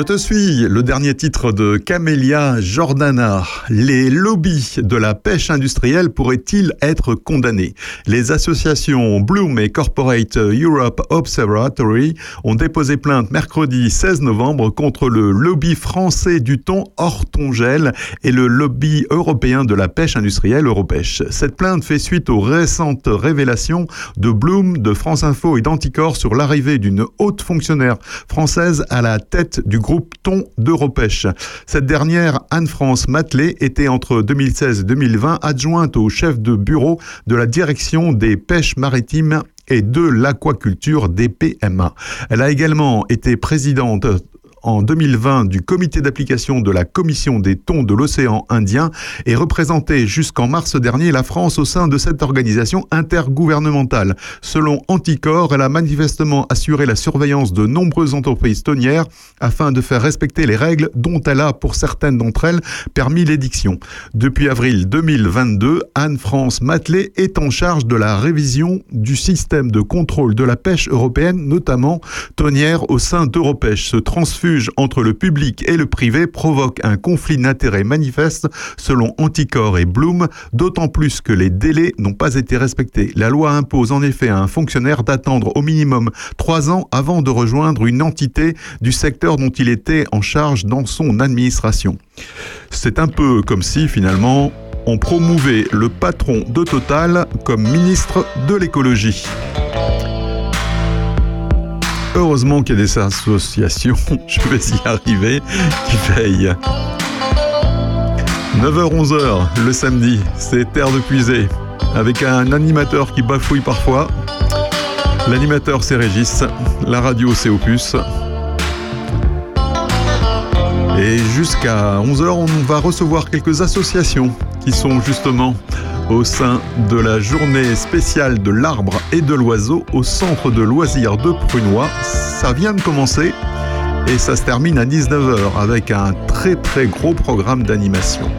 Te suis, le dernier titre de Camélia Jordana. Les lobbies de la pêche industrielle pourraient-ils être condamnés? Les associations Bloom et Corporate Europe Observatory ont déposé plainte mercredi 16 novembre contre le lobby français du thon Hortongel et le lobby européen de la pêche industrielle Europêche. Cette plainte fait suite aux récentes révélations de Bloom, de France Info et d'Anticor sur l'arrivée d'une haute fonctionnaire française à la tête du groupe Thon d'Europêche. Cette dernière, Anne-France Matelet, était entre 2016 et 2020 adjointe au chef de bureau de la direction des pêches maritimes et de l'aquaculture des PMA. Elle a également été présidente en 2020 du comité d'application de la Commission des thons de l'océan Indien et représentait jusqu'en mars dernier la France au sein de cette organisation intergouvernementale. Selon Anticor, elle a manifestement assuré la surveillance de nombreuses entreprises tonnières afin de faire respecter les règles dont elle a, pour certaines d'entre elles, permis l'édiction. Depuis avril 2022, Anne-France Matelet est en charge de la révision du système de contrôle de la pêche européenne, notamment tonnière au sein d'Europêche. Ce entre le public et le privé provoque un conflit d'intérêts manifeste selon Anticor et Bloom, d'autant plus que les délais n'ont pas été respectés. La loi impose en effet à un fonctionnaire d'attendre au minimum trois ans avant de rejoindre une entité du secteur dont il était en charge dans son administration. C'est un peu comme si finalement on promouvait le patron de Total comme ministre de l'écologie. Heureusement qu'il y a des associations, je vais y arriver, qui veillent. 9h-11h le samedi, c'est Terre de Puisée, avec un animateur qui bafouille parfois. L'animateur c'est Régis, la radio c'est Opus. Et jusqu'à 11h, on va recevoir quelques associations qui sont justement au sein de la journée spéciale de l'arbre et de l'oiseau au centre de loisirs de Prunois. Ça vient de commencer et ça se termine à 19h avec un très très gros programme d'animation.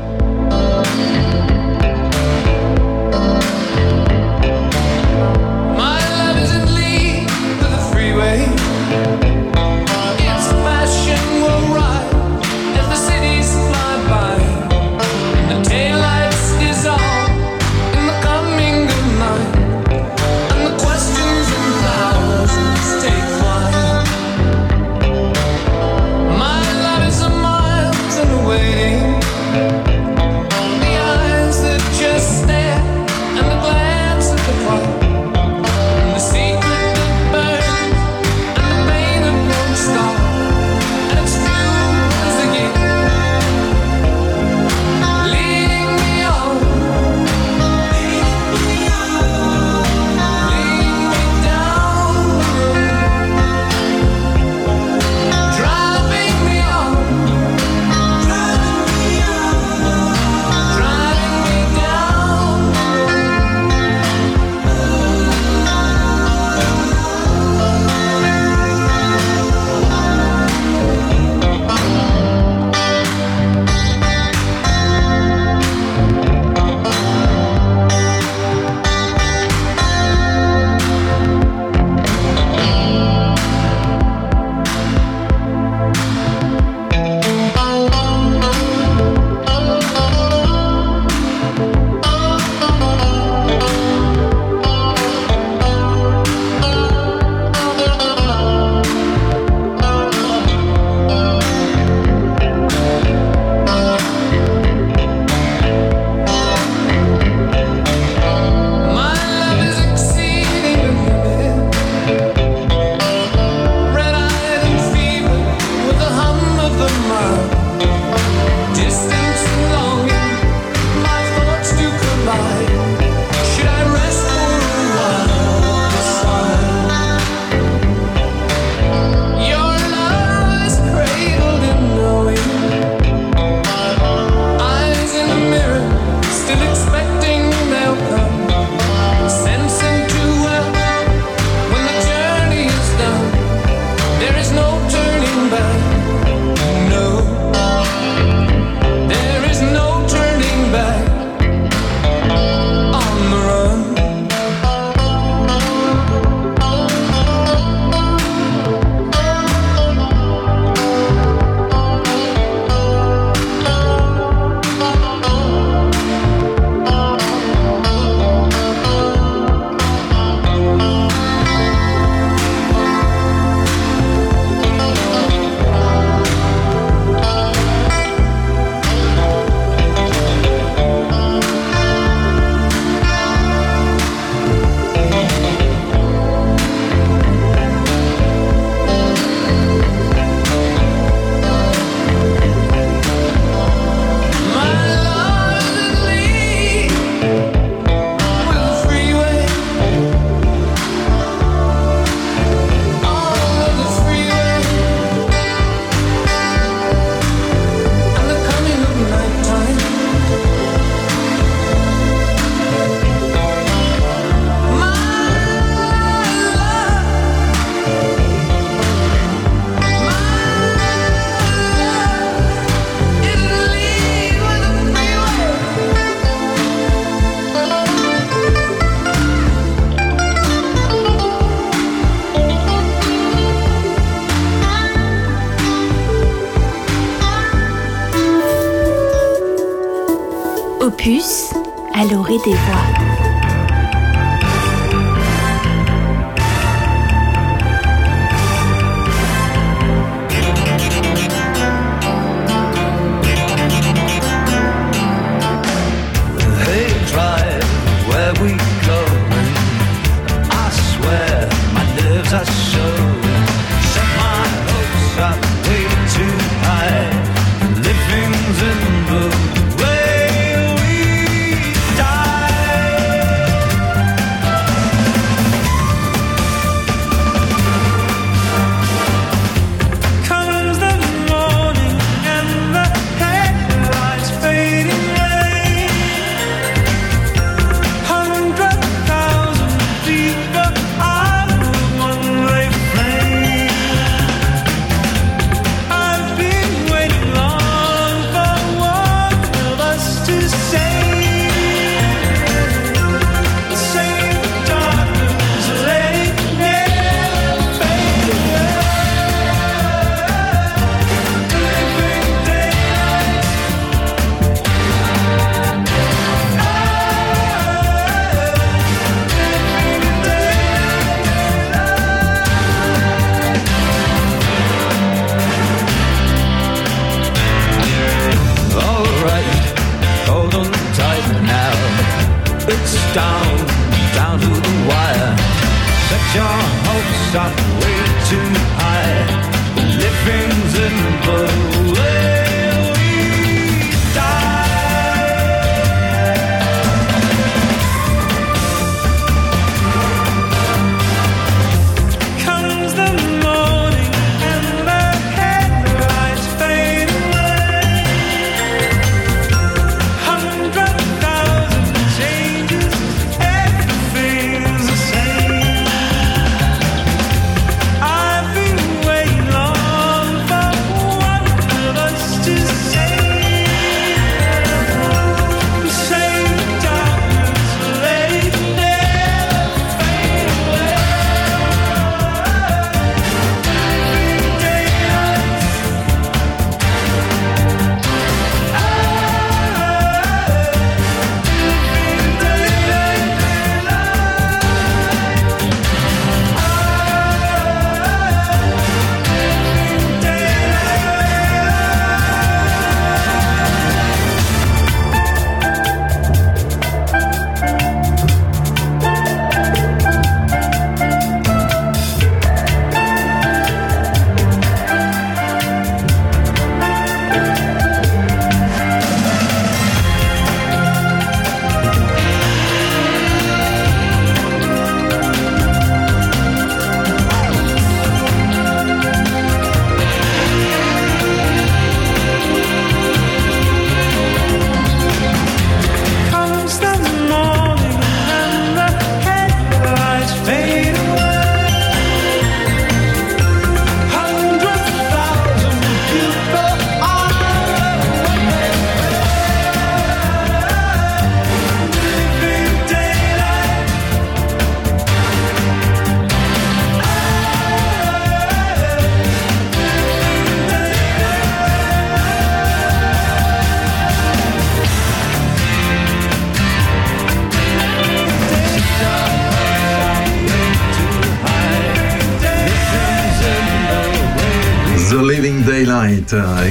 À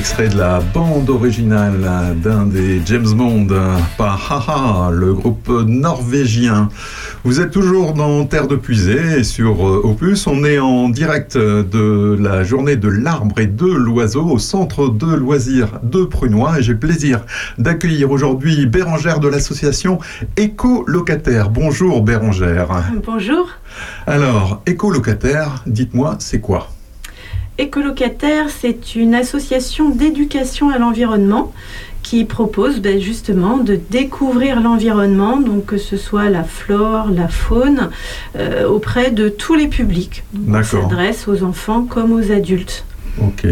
extrait de la bande originale d'un des James Bond par Haha, le groupe norvégien. Vous êtes toujours dans Terre de Puisée et sur euh, Opus. On est en direct de la journée de l'arbre et de l'oiseau au centre de loisirs de Prunois et j'ai plaisir d'accueillir aujourd'hui Bérangère de l'association Éco-Locataire. Bonjour Bérangère. Bonjour. Alors, Éco-Locataire, dites-moi, c'est quoi? Écolocataire, c'est une association d'éducation à l'environnement qui propose ben, justement de découvrir l'environnement, donc que ce soit la flore, la faune, euh, auprès de tous les publics. On D'accord. s'adresse aux enfants comme aux adultes. Ok.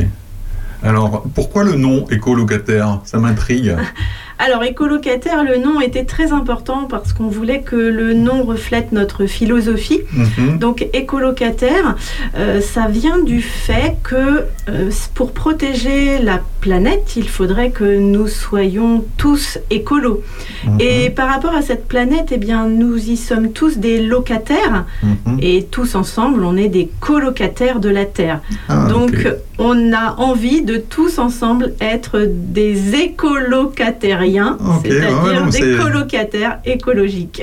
Alors, pourquoi le nom écolocataire? Ça m'intrigue. Alors, écolocataire, le nom était très important parce qu'on voulait que le nom reflète notre philosophie. Mhm. Donc, écolocataire, euh, ça vient du fait que euh, pour protéger la planète, il faudrait que nous soyons tous écolos. Mhm. Et par rapport à cette planète, eh bien, nous y sommes tous des locataires Mhm. et tous ensemble, on est des colocataires de la Terre. Ah, Donc, on a envie de tous ensemble être des écolocatériens, Ok, ouais, c'est-à-dire des colocataires écologiques.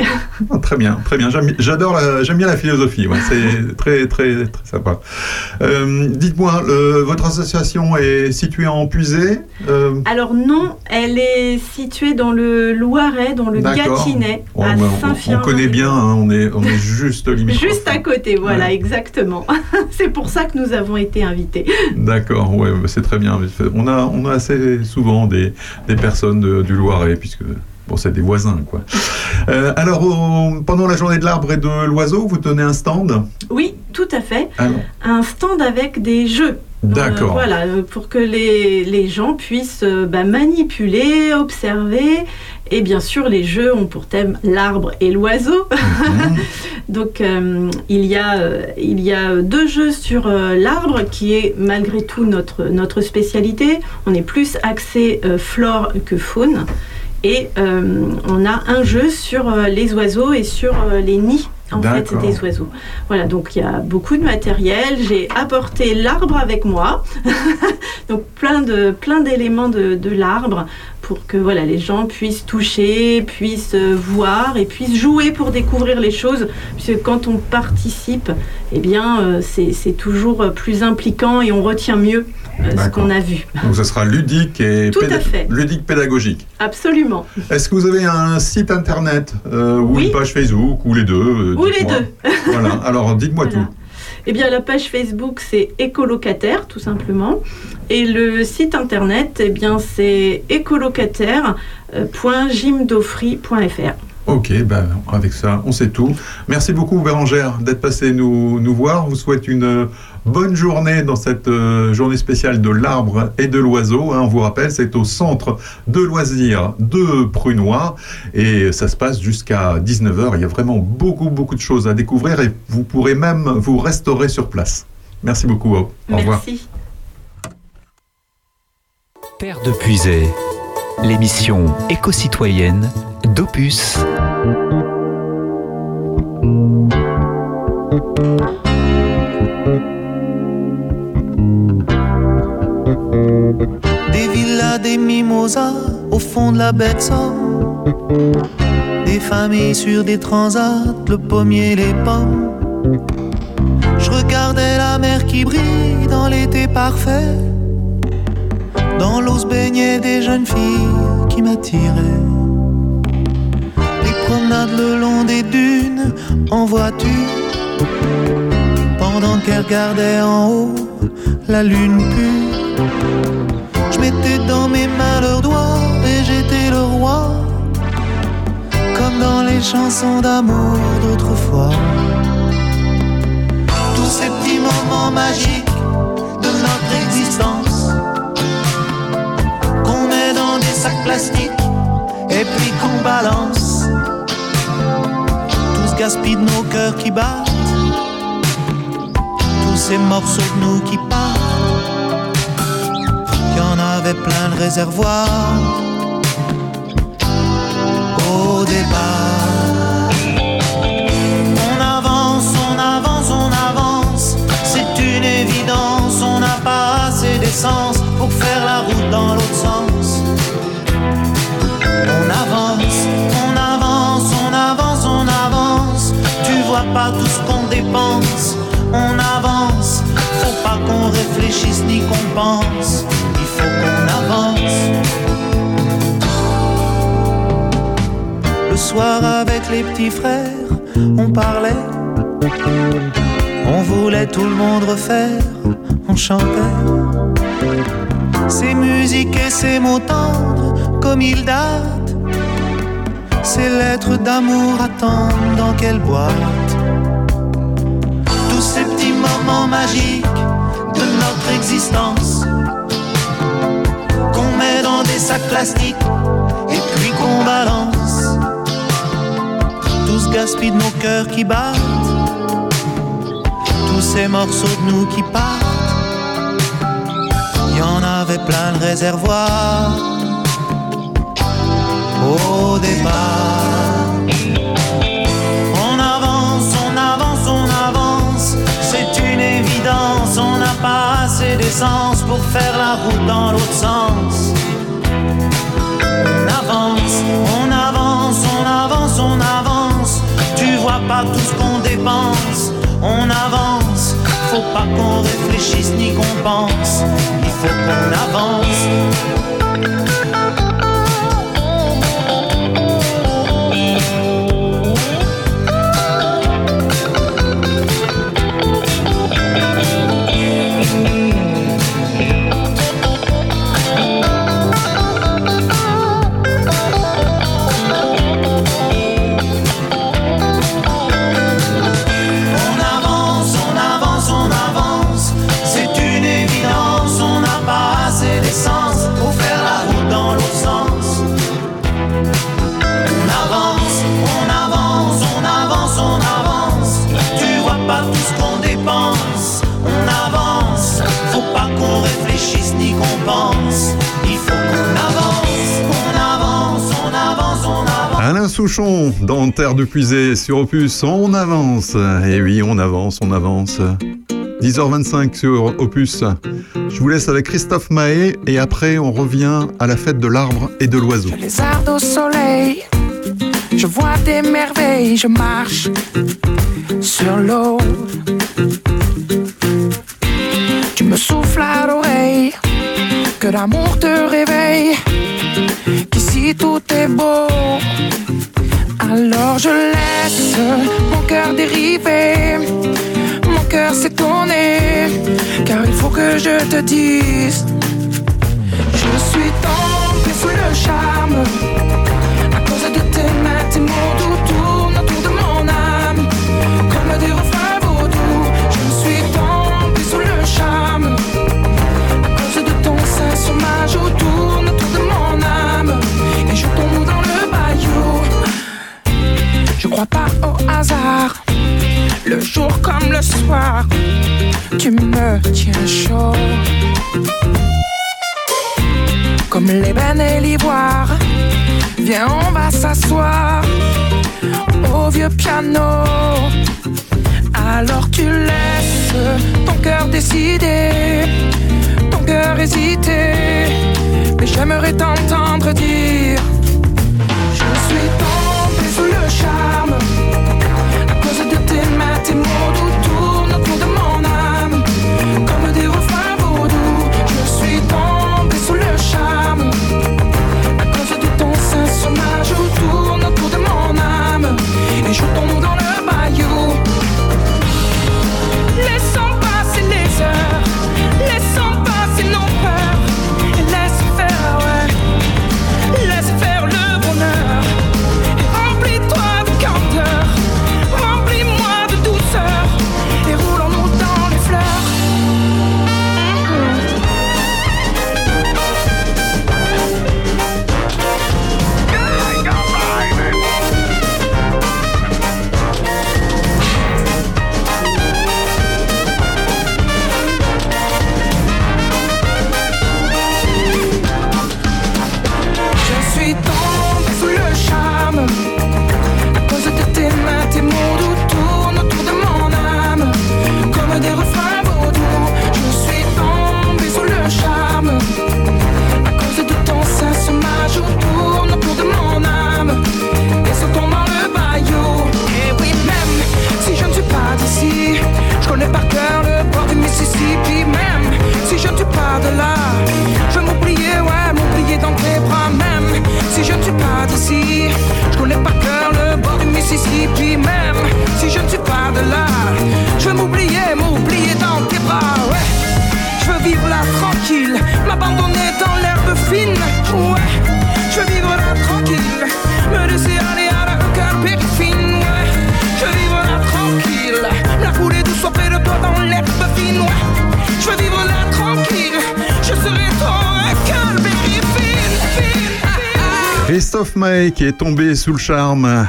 Ah, très bien, très bien. J'aime- J'adore, j'aime bien la philosophie. ouais, c'est très, très, très sympa. Euh, Dites-moi, votre association est située en Puisée. euh, Alors non, elle est située dans le Loiret, dans le. Gâtinais, à bah, on- on, connaît bien. hein, on est, on est juste limite. Juste à côté, voilà, exactement. c'est pour ça que nous avons été invités. D'accord, ouais, c'est très bien. On a, on a assez souvent des, des personnes de- du Loiret, puisque bon, c'est des voisins, quoi. Euh, alors, au- pendant la journée de l'arbre et de l'oiseau, vous tenez un stand? Oui, tout à fait. Alors, Un stand avec des jeux. D'accord. Euh, voilà, euh, pour que les, les gens puissent euh, bah, manipuler, observer. Et bien sûr, les jeux ont pour thème l'arbre et l'oiseau. Donc, euh, il, y a, il y a deux jeux sur l'arbre qui est malgré tout notre, notre spécialité. On est plus axé flore que faune. Et on a un jeu sur les oiseaux et sur les nids en fait D'accord. des oiseaux. Voilà, donc il y a beaucoup de matériel. J'ai apporté l'arbre avec moi, donc plein de plein d'éléments de, de l'arbre pour que voilà les gens puissent toucher, puissent euh, voir et puissent jouer pour découvrir les choses. Puisque quand on participe, eh bien euh, c'est toujours euh, plus impliquant et on retient mieux ce D'accord. qu'on a vu. donc ça sera ludique et Tout à fait. ludique pédagogique. Absolument. Est-ce que vous avez un site internet euh, ou une page Facebook ou les deux euh, Ou les deux. voilà. Alors, dites-moi tout. Eh bien, la page Facebook, c'est écolocataire, tout simplement. Et le site internet, eh bien, c'est écolocataire.gymdofree.fr. Ok, ben avec ça, on sait tout. Merci beaucoup Bérangère d'être passée nous, nous voir. Vous souhaite une euh, bonne journée dans cette euh, journée spéciale de l'arbre et de l'oiseau. hein. on vous rappelle, c'est au centre de loisirs de Prunois et ça se passe jusqu'à 19h. Il y a vraiment beaucoup, beaucoup de choses à découvrir et vous pourrez même vous restaurer sur place. Merci beaucoup. Au au revoir. Merci. Terre de Puisay, l'émission éco-citoyenne d'Opus. Des mimosas au fond de la de Somme. Des familles sur des transats, le pommier, les pommes. Je regardais la mer qui brille dans l'été parfait. Dans l'eau se baignaient des jeunes filles qui m'attiraient. Les promenades le long des dunes en voiture. Pendant qu'elles regardaient en haut la lune pure. Je mettais dans mes mains leurs doigts et j'étais le roi. Comme dans les chansons d'amour d'autrefois. Tous ces petits moments magiques de notre existence. Qu'on met dans des sacs plastiques et puis qu'on balance. Tout ce gaspille de nos cœurs qui battent. Tous ces morceaux de nous qui partent. Plein le réservoir au départ. On avance, on avance, on avance, c'est une évidence, on n'a pas assez d'essence pour faire la route dans l'autre sens. On avance, on avance, on avance, on avance, tu vois pas tout ce qu'on dépense, on avance, faut pas qu'on réfléchisse ni qu'on pense, Le soir avec les petits frères, on parlait. On voulait tout le monde refaire, on chantait. Ces musiques et ces mots tendres, comme ils datent. Ces lettres d'amour attendent dans quelle boîte? Tous ces petits moments magiques de notre existence qu'on des sacs plastiques et balance tout ce gaspille de nos cœurs qui battent, tous ces morceaux de nous qui partent. Il y en avait plein le réservoir au départ. On avance, on avance, on avance, c'est une évidence. On n'a pas assez d'essence pour faire la route dans l'autre sens. On avance, on avance, on avance, on avance. Tu vois pas tout ce qu'on dépense. On avance, faut pas qu'on réfléchisse ni qu'on pense. Il faut qu'on avance. Souchon, dans Terre de Puisée, sur Opus, on avance. Et oui, on avance, on avance. 10h25 sur Opus. Je vous laisse avec Christophe Mahé et après on revient à la fête de l'arbre et de l'oiseau. les ardes au soleil. Je vois des merveilles, je marche sur l'eau. Tu me souffles à l'oreille, que l'amour te réveille, qu'ici tout est beau. Alors je laisse mon cœur dériver, mon cœur s'étonner, car il faut que je te dise. Je suis tombé sous le charme à cause de tes mains, tes mots au vieux piano. Alors tu laisses ton cœur décider, ton cœur hésiter. Mais j'aimerais t'entendre dire Je suis tombé sous le charme à cause de tes mains, tes mots Qui est tombé sous le charme.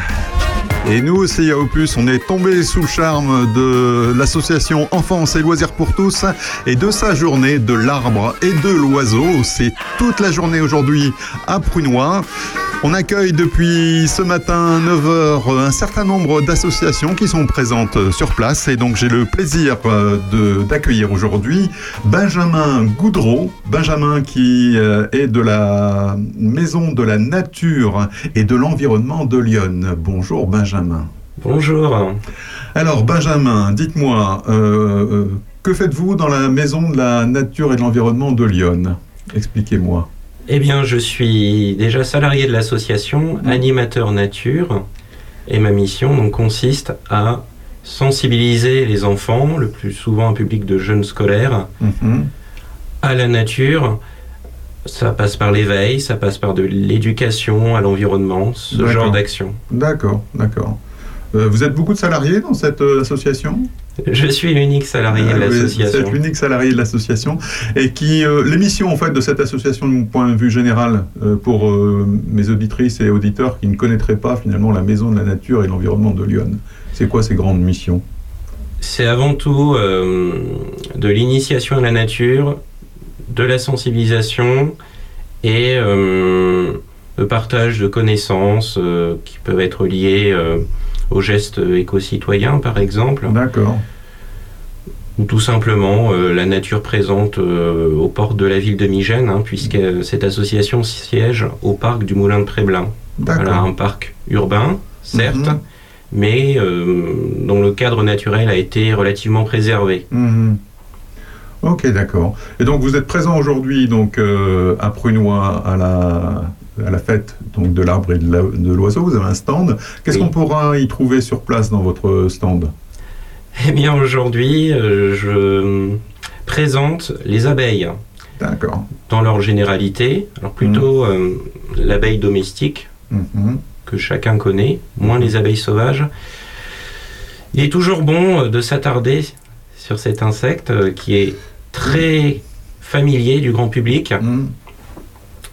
Et nous aussi à Opus, on est tombé sous le charme de l'association Enfance et Loisirs pour tous et de sa journée de l'arbre et de l'oiseau. C'est toute la journée aujourd'hui à Prunois. On accueille depuis ce matin 9h un certain nombre d'associations qui sont présentes sur place et donc j'ai le plaisir euh, d'accueillir aujourd'hui Benjamin Goudreau. Benjamin qui euh, est de la Maison de la Nature et de l'Environnement de Lyon. Bonjour Benjamin. Bonjour. Alors Benjamin, dites-moi, euh, que faites-vous dans la Maison de la Nature et de l'Environnement de Lyon? Expliquez-moi. Eh bien, je suis déjà salarié de l'association, animateur nature, et ma mission donc, consiste à sensibiliser les enfants, le plus souvent un public de jeunes scolaires, Mhm. à la nature. Ça passe par l'éveil, ça passe par de l'éducation à l'environnement, ce genre d'action. D'accord, d'accord. Euh, vous êtes beaucoup de salariés dans cette euh, association? Je suis l'unique salarié de Ah l'association. Vous êtes l'unique salarié de l'association. Et qui, euh, l'émission en fait de cette association, de mon point de vue général, euh, pour euh, mes auditrices et auditeurs qui ne connaîtraient pas finalement la Maison de la Nature et l'Environnement de Lyon, c'est quoi ces grandes missions? C'est avant tout euh, de l'initiation à la nature, de la sensibilisation et le partage de connaissances qui peuvent être liées aux gestes éco-citoyens, par exemple. D'accord. Ou tout simplement euh, la nature présente euh, aux portes de la ville de Migène, hein, puisque euh, cette association siège au parc du Moulin de Préblin. D'accord. Voilà, un parc urbain, certes, Mhm. mais euh, dont le cadre naturel a été relativement préservé. Mhm. Ok, d'accord. Et donc vous êtes présent aujourd'hui donc à Prunois à la à la fête donc de l'arbre et de l'oiseau. Vous avez un stand. Qu'est-ce Oui. qu'on pourra y trouver sur place dans votre stand? Eh bien, aujourd'hui, euh, je présente les abeilles. D'accord. Dans leur généralité, alors plutôt euh, l'abeille domestique, Mhm. que chacun connaît, moins les abeilles sauvages. Il est toujours bon euh, de s'attarder sur cet insecte qui est très familier du grand public,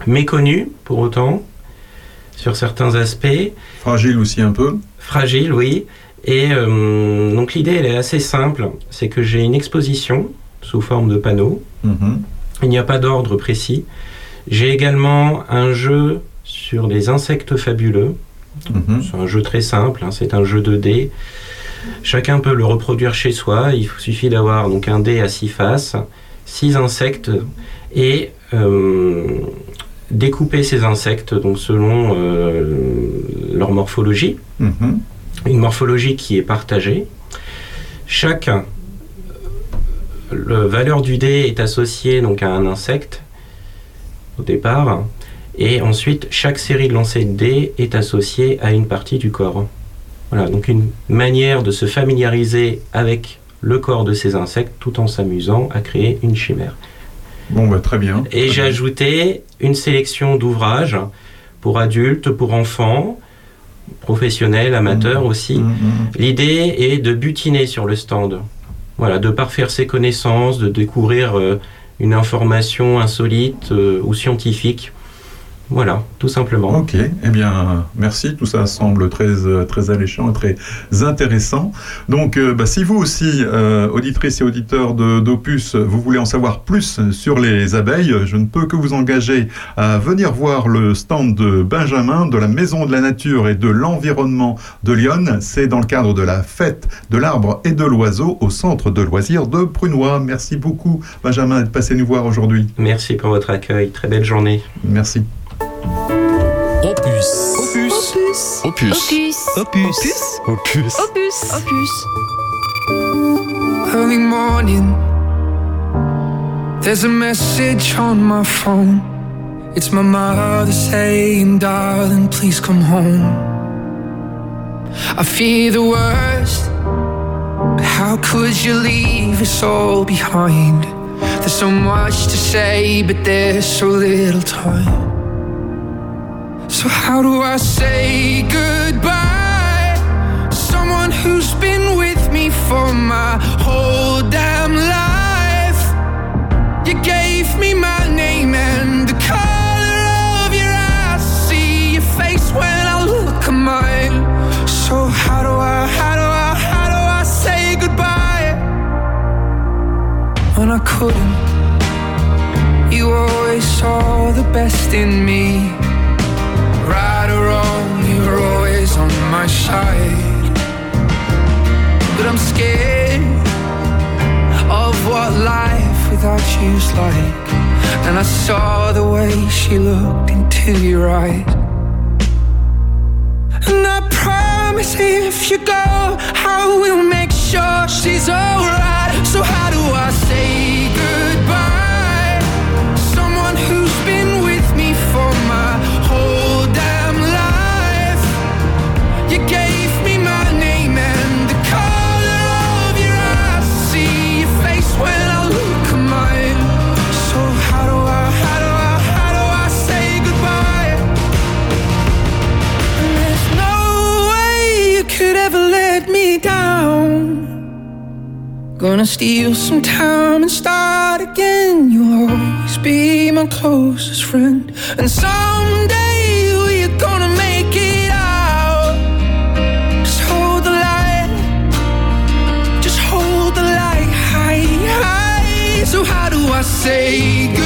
méconnu pour autant, sur certains aspects. Fragile aussi un peu. Fragile, oui. Et euh, donc l'idée, elle est assez simple. C'est que j'ai une exposition sous forme de panneaux. Mhm. Il n'y a pas d'ordre précis. J'ai également un jeu sur des insectes fabuleux. Mhm. C'est un jeu très simple, hein, c'est un jeu de dés. Chacun peut le reproduire chez soi. Il suffit d'avoir donc un dé à six faces, six insectes et euh, découper ces insectes donc selon euh, leur morphologie. Mhm. Une morphologie qui est partagée. Chaque le valeur du dé est associée donc à un insecte au départ, et ensuite chaque série de lancers de dés est associée à une partie du corps. Voilà, donc une manière de se familiariser avec le corps de ces insectes tout en s'amusant à créer une chimère. Bon, bah, très bien. Et j'ai ajouté une sélection d'ouvrages pour adultes, pour enfants, professionnels, amateurs aussi. L'idée est de butiner sur le stand. Voilà, de parfaire ses connaissances, de découvrir euh, une information insolite euh, ou scientifique. Voilà, tout simplement. Ok, eh bien, merci. Tout ça semble très, euh, très alléchant et très intéressant. Donc, euh, bah, si vous aussi, euh, auditrices et auditeurs d'Opus, vous voulez en savoir plus sur les abeilles, je ne peux que vous engager à venir voir le stand de Benjamin de la Maison de la Nature et de l'Environnement de Lyon. C'est dans le cadre de la fête de l'arbre et de l'oiseau au centre de loisirs de Prunois. Merci beaucoup, Benjamin, de passer nous voir aujourd'hui. Merci pour votre accueil. Très belle journée. Merci. Opus. Opus. Opus. Opus. Opus. Opus. Opus. Opus. Opus. Early morning. There's a message on my phone. It's my mother saying, darling, please come home. I fear the worst. But how could you leave us all behind? There's so much to say, but there's so little time. So how do I say goodbye? Someone who's been with me for my whole damn life. You gave me my name and the color of your eyes. See your face when I look at mine. So how do I, how do I, how do I say goodbye? When I couldn't, you always saw the best in me my side. But I'm scared of what life without you's like. And I saw the way she looked into your eyes. And I promise if you go, I will make sure she's alright. So, how do I say goodbye? gonna steal some time and start again. You'll always be my closest friend. And someday we're gonna make it out. Just hold the light. Just hold the light high, high. So how do I say goodbye?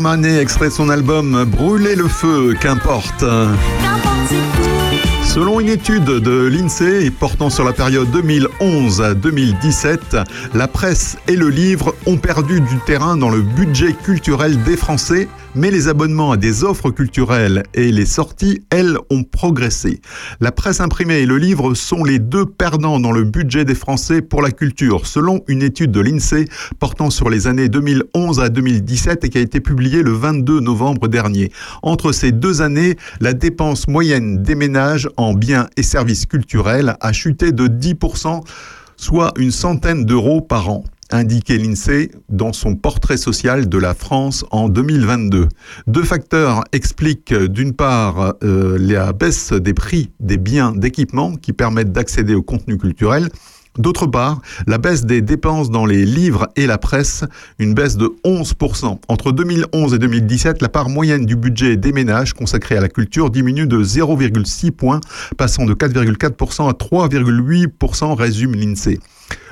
Armanet, extrait de son album Brûler le feu, qu'importe. Selon une étude de l'INSEE portant sur la période 2011 à 2017, la presse et le livre ont perdu du terrain dans le budget culturel des Français, mais les abonnements à des offres culturelles et les sorties, elles, ont progressé. La presse imprimée et le livre sont les deux perdants dans le budget des Français pour la culture, selon une étude de l'INSEE portant sur les années 2011 à 2017 et qui a été publiée le 22 novembre dernier. Entre ces deux années, la dépense moyenne des ménages en biens et services culturels a chuté de 10%, soit une centaine d'euros par an indiquait l'INSEE dans son portrait social de la France en 2022. Deux facteurs expliquent d'une part euh, la baisse des prix des biens d'équipement qui permettent d'accéder au contenu culturel D'autre part, la baisse des dépenses dans les livres et la presse, une baisse de 11%. Entre 2011 et 2017, la part moyenne du budget des ménages consacré à la culture diminue de 0,6 points, passant de 4,4% à 3,8%, résume l'INSEE.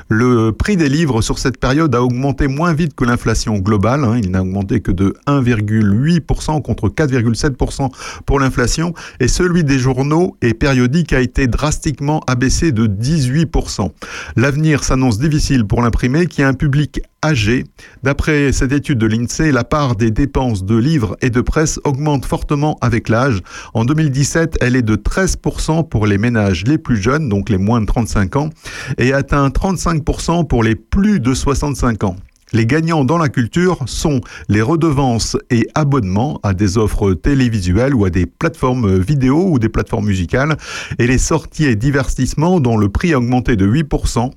Le prix des livres sur cette période a augmenté moins vite que l'inflation globale. hein. Il n'a augmenté que de 1,8% contre 4,7% pour l'inflation. Et celui des journaux et périodiques a été drastiquement abaissé de 18%. L'avenir s'annonce difficile pour l'imprimé qui a un public âgé. D'après cette étude de l'INSEE, la part des dépenses de livres et de presse augmente fortement avec l'âge. En 2017, elle est de 13% pour les ménages les plus jeunes, donc les moins de 35 ans, et atteint 35% pour les plus de 65 ans. Les gagnants dans la culture sont les redevances et abonnements à des offres télévisuelles ou à des plateformes vidéo ou des plateformes musicales et les sorties et divertissements dont le prix a augmenté de 8%.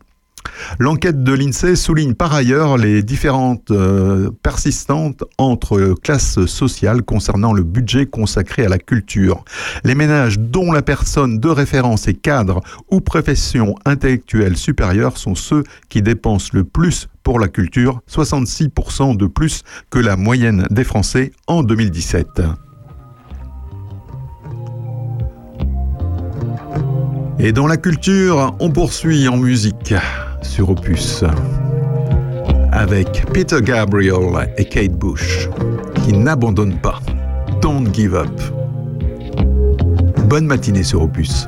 L'enquête de l'INSEE souligne par ailleurs les différentes euh, persistantes entre classes sociales concernant le budget consacré à la culture. Les ménages dont la personne de référence est cadre ou profession intellectuelle supérieure sont ceux qui dépensent le plus pour la culture, 66% de plus que la moyenne des Français en 2017. Et dans la culture, on poursuit en musique sur Opus avec Peter Gabriel et Kate Bush qui n'abandonnent pas. Don't give up. Bonne matinée sur Opus.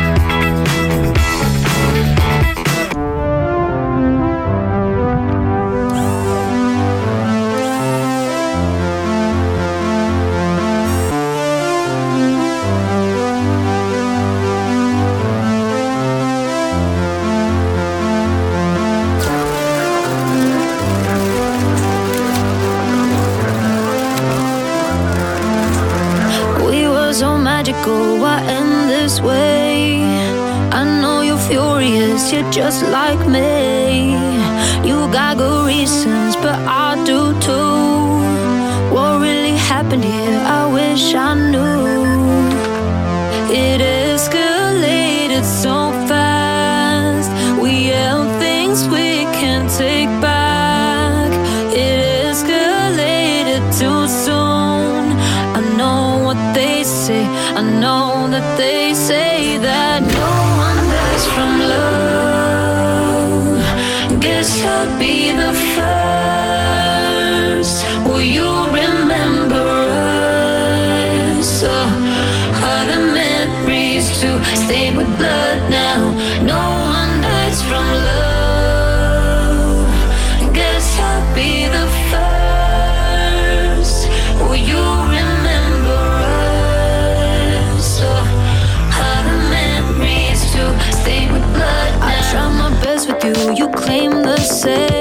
Stay with blood now? No one dies from love. Guess I'll be the first. Will you remember us? Oh, are the memories to stay with blood now? I try my best with you, you claim the same.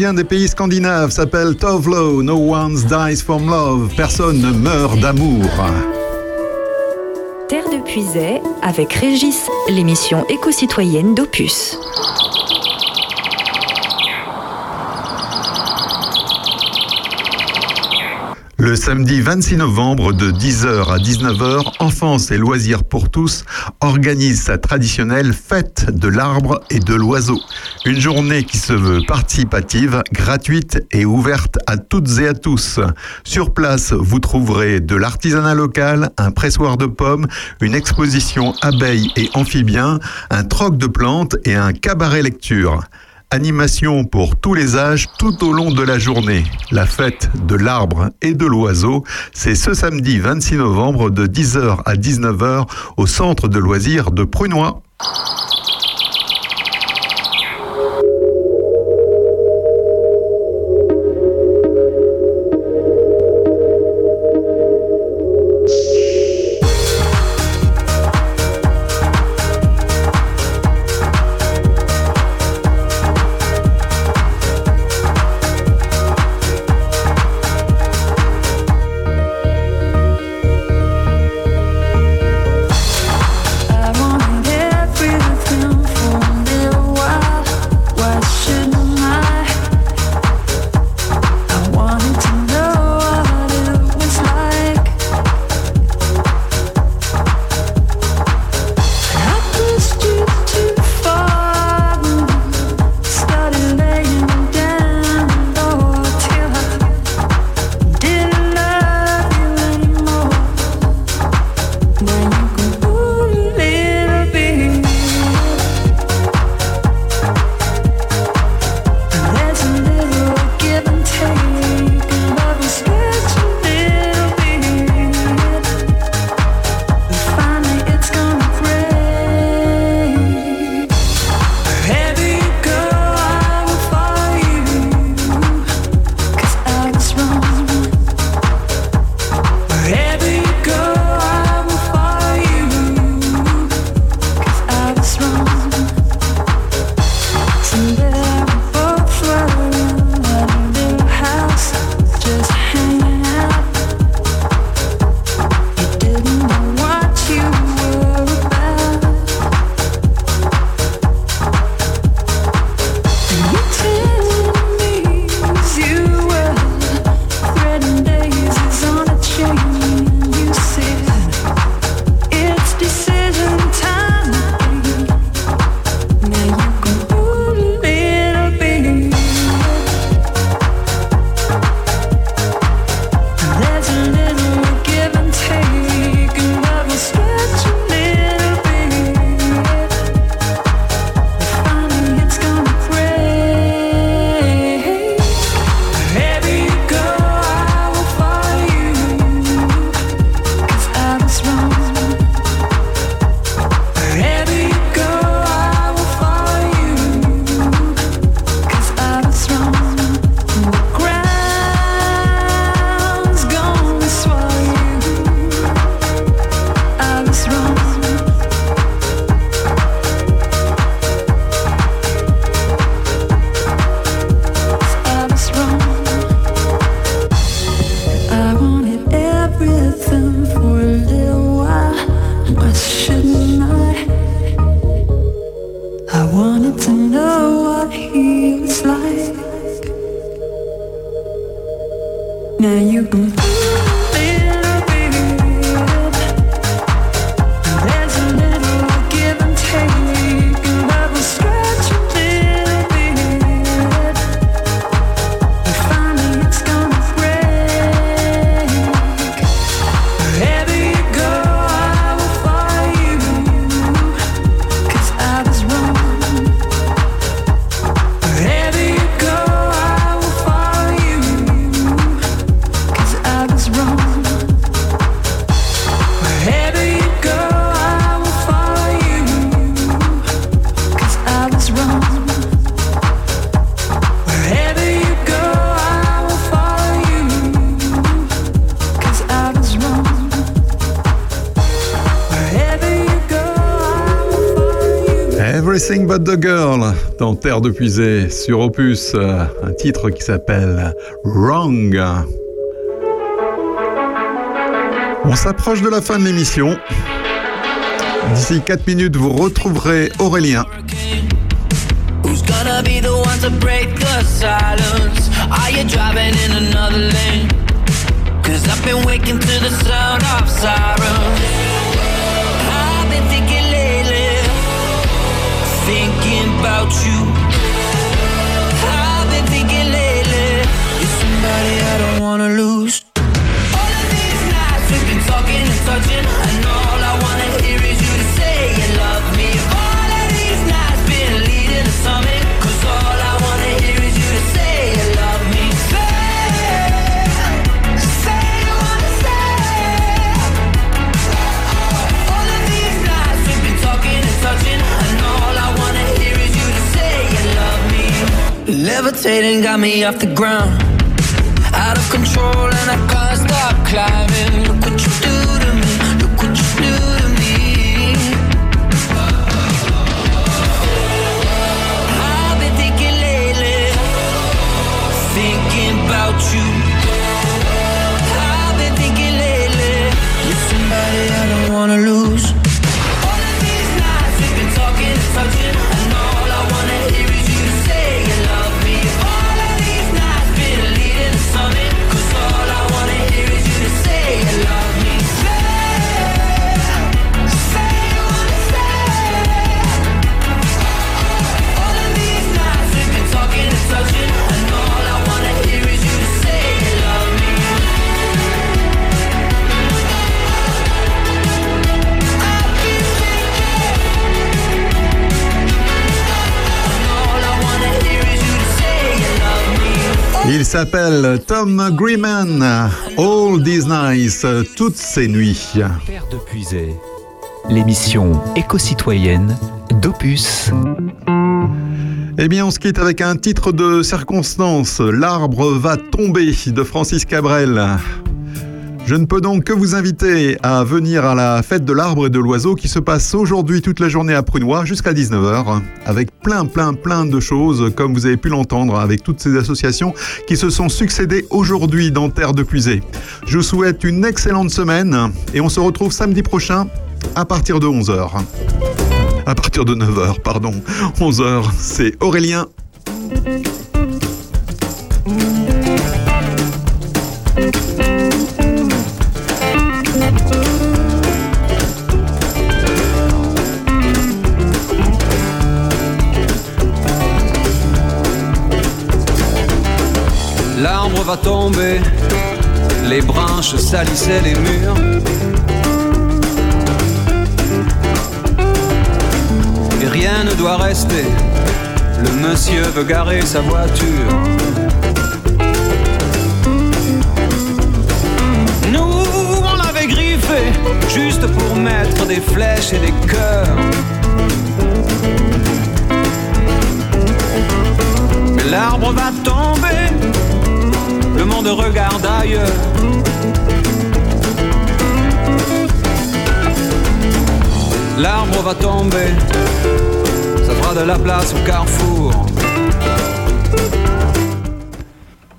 Des pays scandinaves, s'appelle Tovlo, No One Dies From Love, personne ne meurt d'amour. Terre de Puisay avec Régis, l'émission éco-citoyenne d'Opus. Le samedi 26 novembre de 10h à 19h, Enfance et loisirs pour tous organise sa traditionnelle fête de l'arbre et de l'oiseau. Une journée qui se veut participative, gratuite et ouverte à toutes et à tous. Sur place, vous trouverez de l'artisanat local, un pressoir de pommes, une exposition abeilles et amphibiens, un troc de plantes et un cabaret lecture. Animation pour tous les âges tout au long de la journée. La fête de l'arbre et de l'oiseau, c'est ce samedi 26 novembre de 10h à 19h au centre de loisirs de Prunois. Everything But the Girl dans Terre de Puisée sur Opus, euh, un titre qui s'appelle Wrong. On s'approche de la fin de l'émission. D'ici 4 minutes, vous retrouverez Aurélien. Who's gonna be the one to break the silence? Are you driving in another lane? Cause I've been waking to the sound of sirens. About you. I've been thinking lately, you're somebody I don't wanna lose. All of these nights we've been talking and touching, Levitating got me off the ground. Out of control and I can't stop climbing. Look what you do to me. Look what you do to me. I've been thinking lately, thinking about you. I've been thinking lately, you're somebody I don't wanna lose. Il s'appelle Tom Greeman. All These Nights, toutes ces nuits. Terre de Puisée, l'émission éco-citoyenne d'Opus. Eh bien, on se quitte avec un titre de circonstance. L'arbre va tomber de Francis Cabrel. Je ne peux donc que vous inviter à venir à la fête de l'arbre et de l'oiseau qui se passe aujourd'hui toute la journée à Prunois jusqu'à 19h avec plein plein plein de choses comme vous avez pu l'entendre avec toutes ces associations qui se sont succédées aujourd'hui dans Terre de Puisée. Je vous souhaite une excellente semaine et on se retrouve samedi prochain à partir de 11h. À partir de 9h, pardon. 11h, c'est Aurélien. Va tomber, les branches salissaient les murs. Et rien ne doit rester, le monsieur veut garer sa voiture. Nous, on l'avait griffé, juste pour mettre des flèches et des cœurs. L'arbre va tomber, le monde regarde ailleurs. L'arbre va tomber, ça fera de la place au carrefour.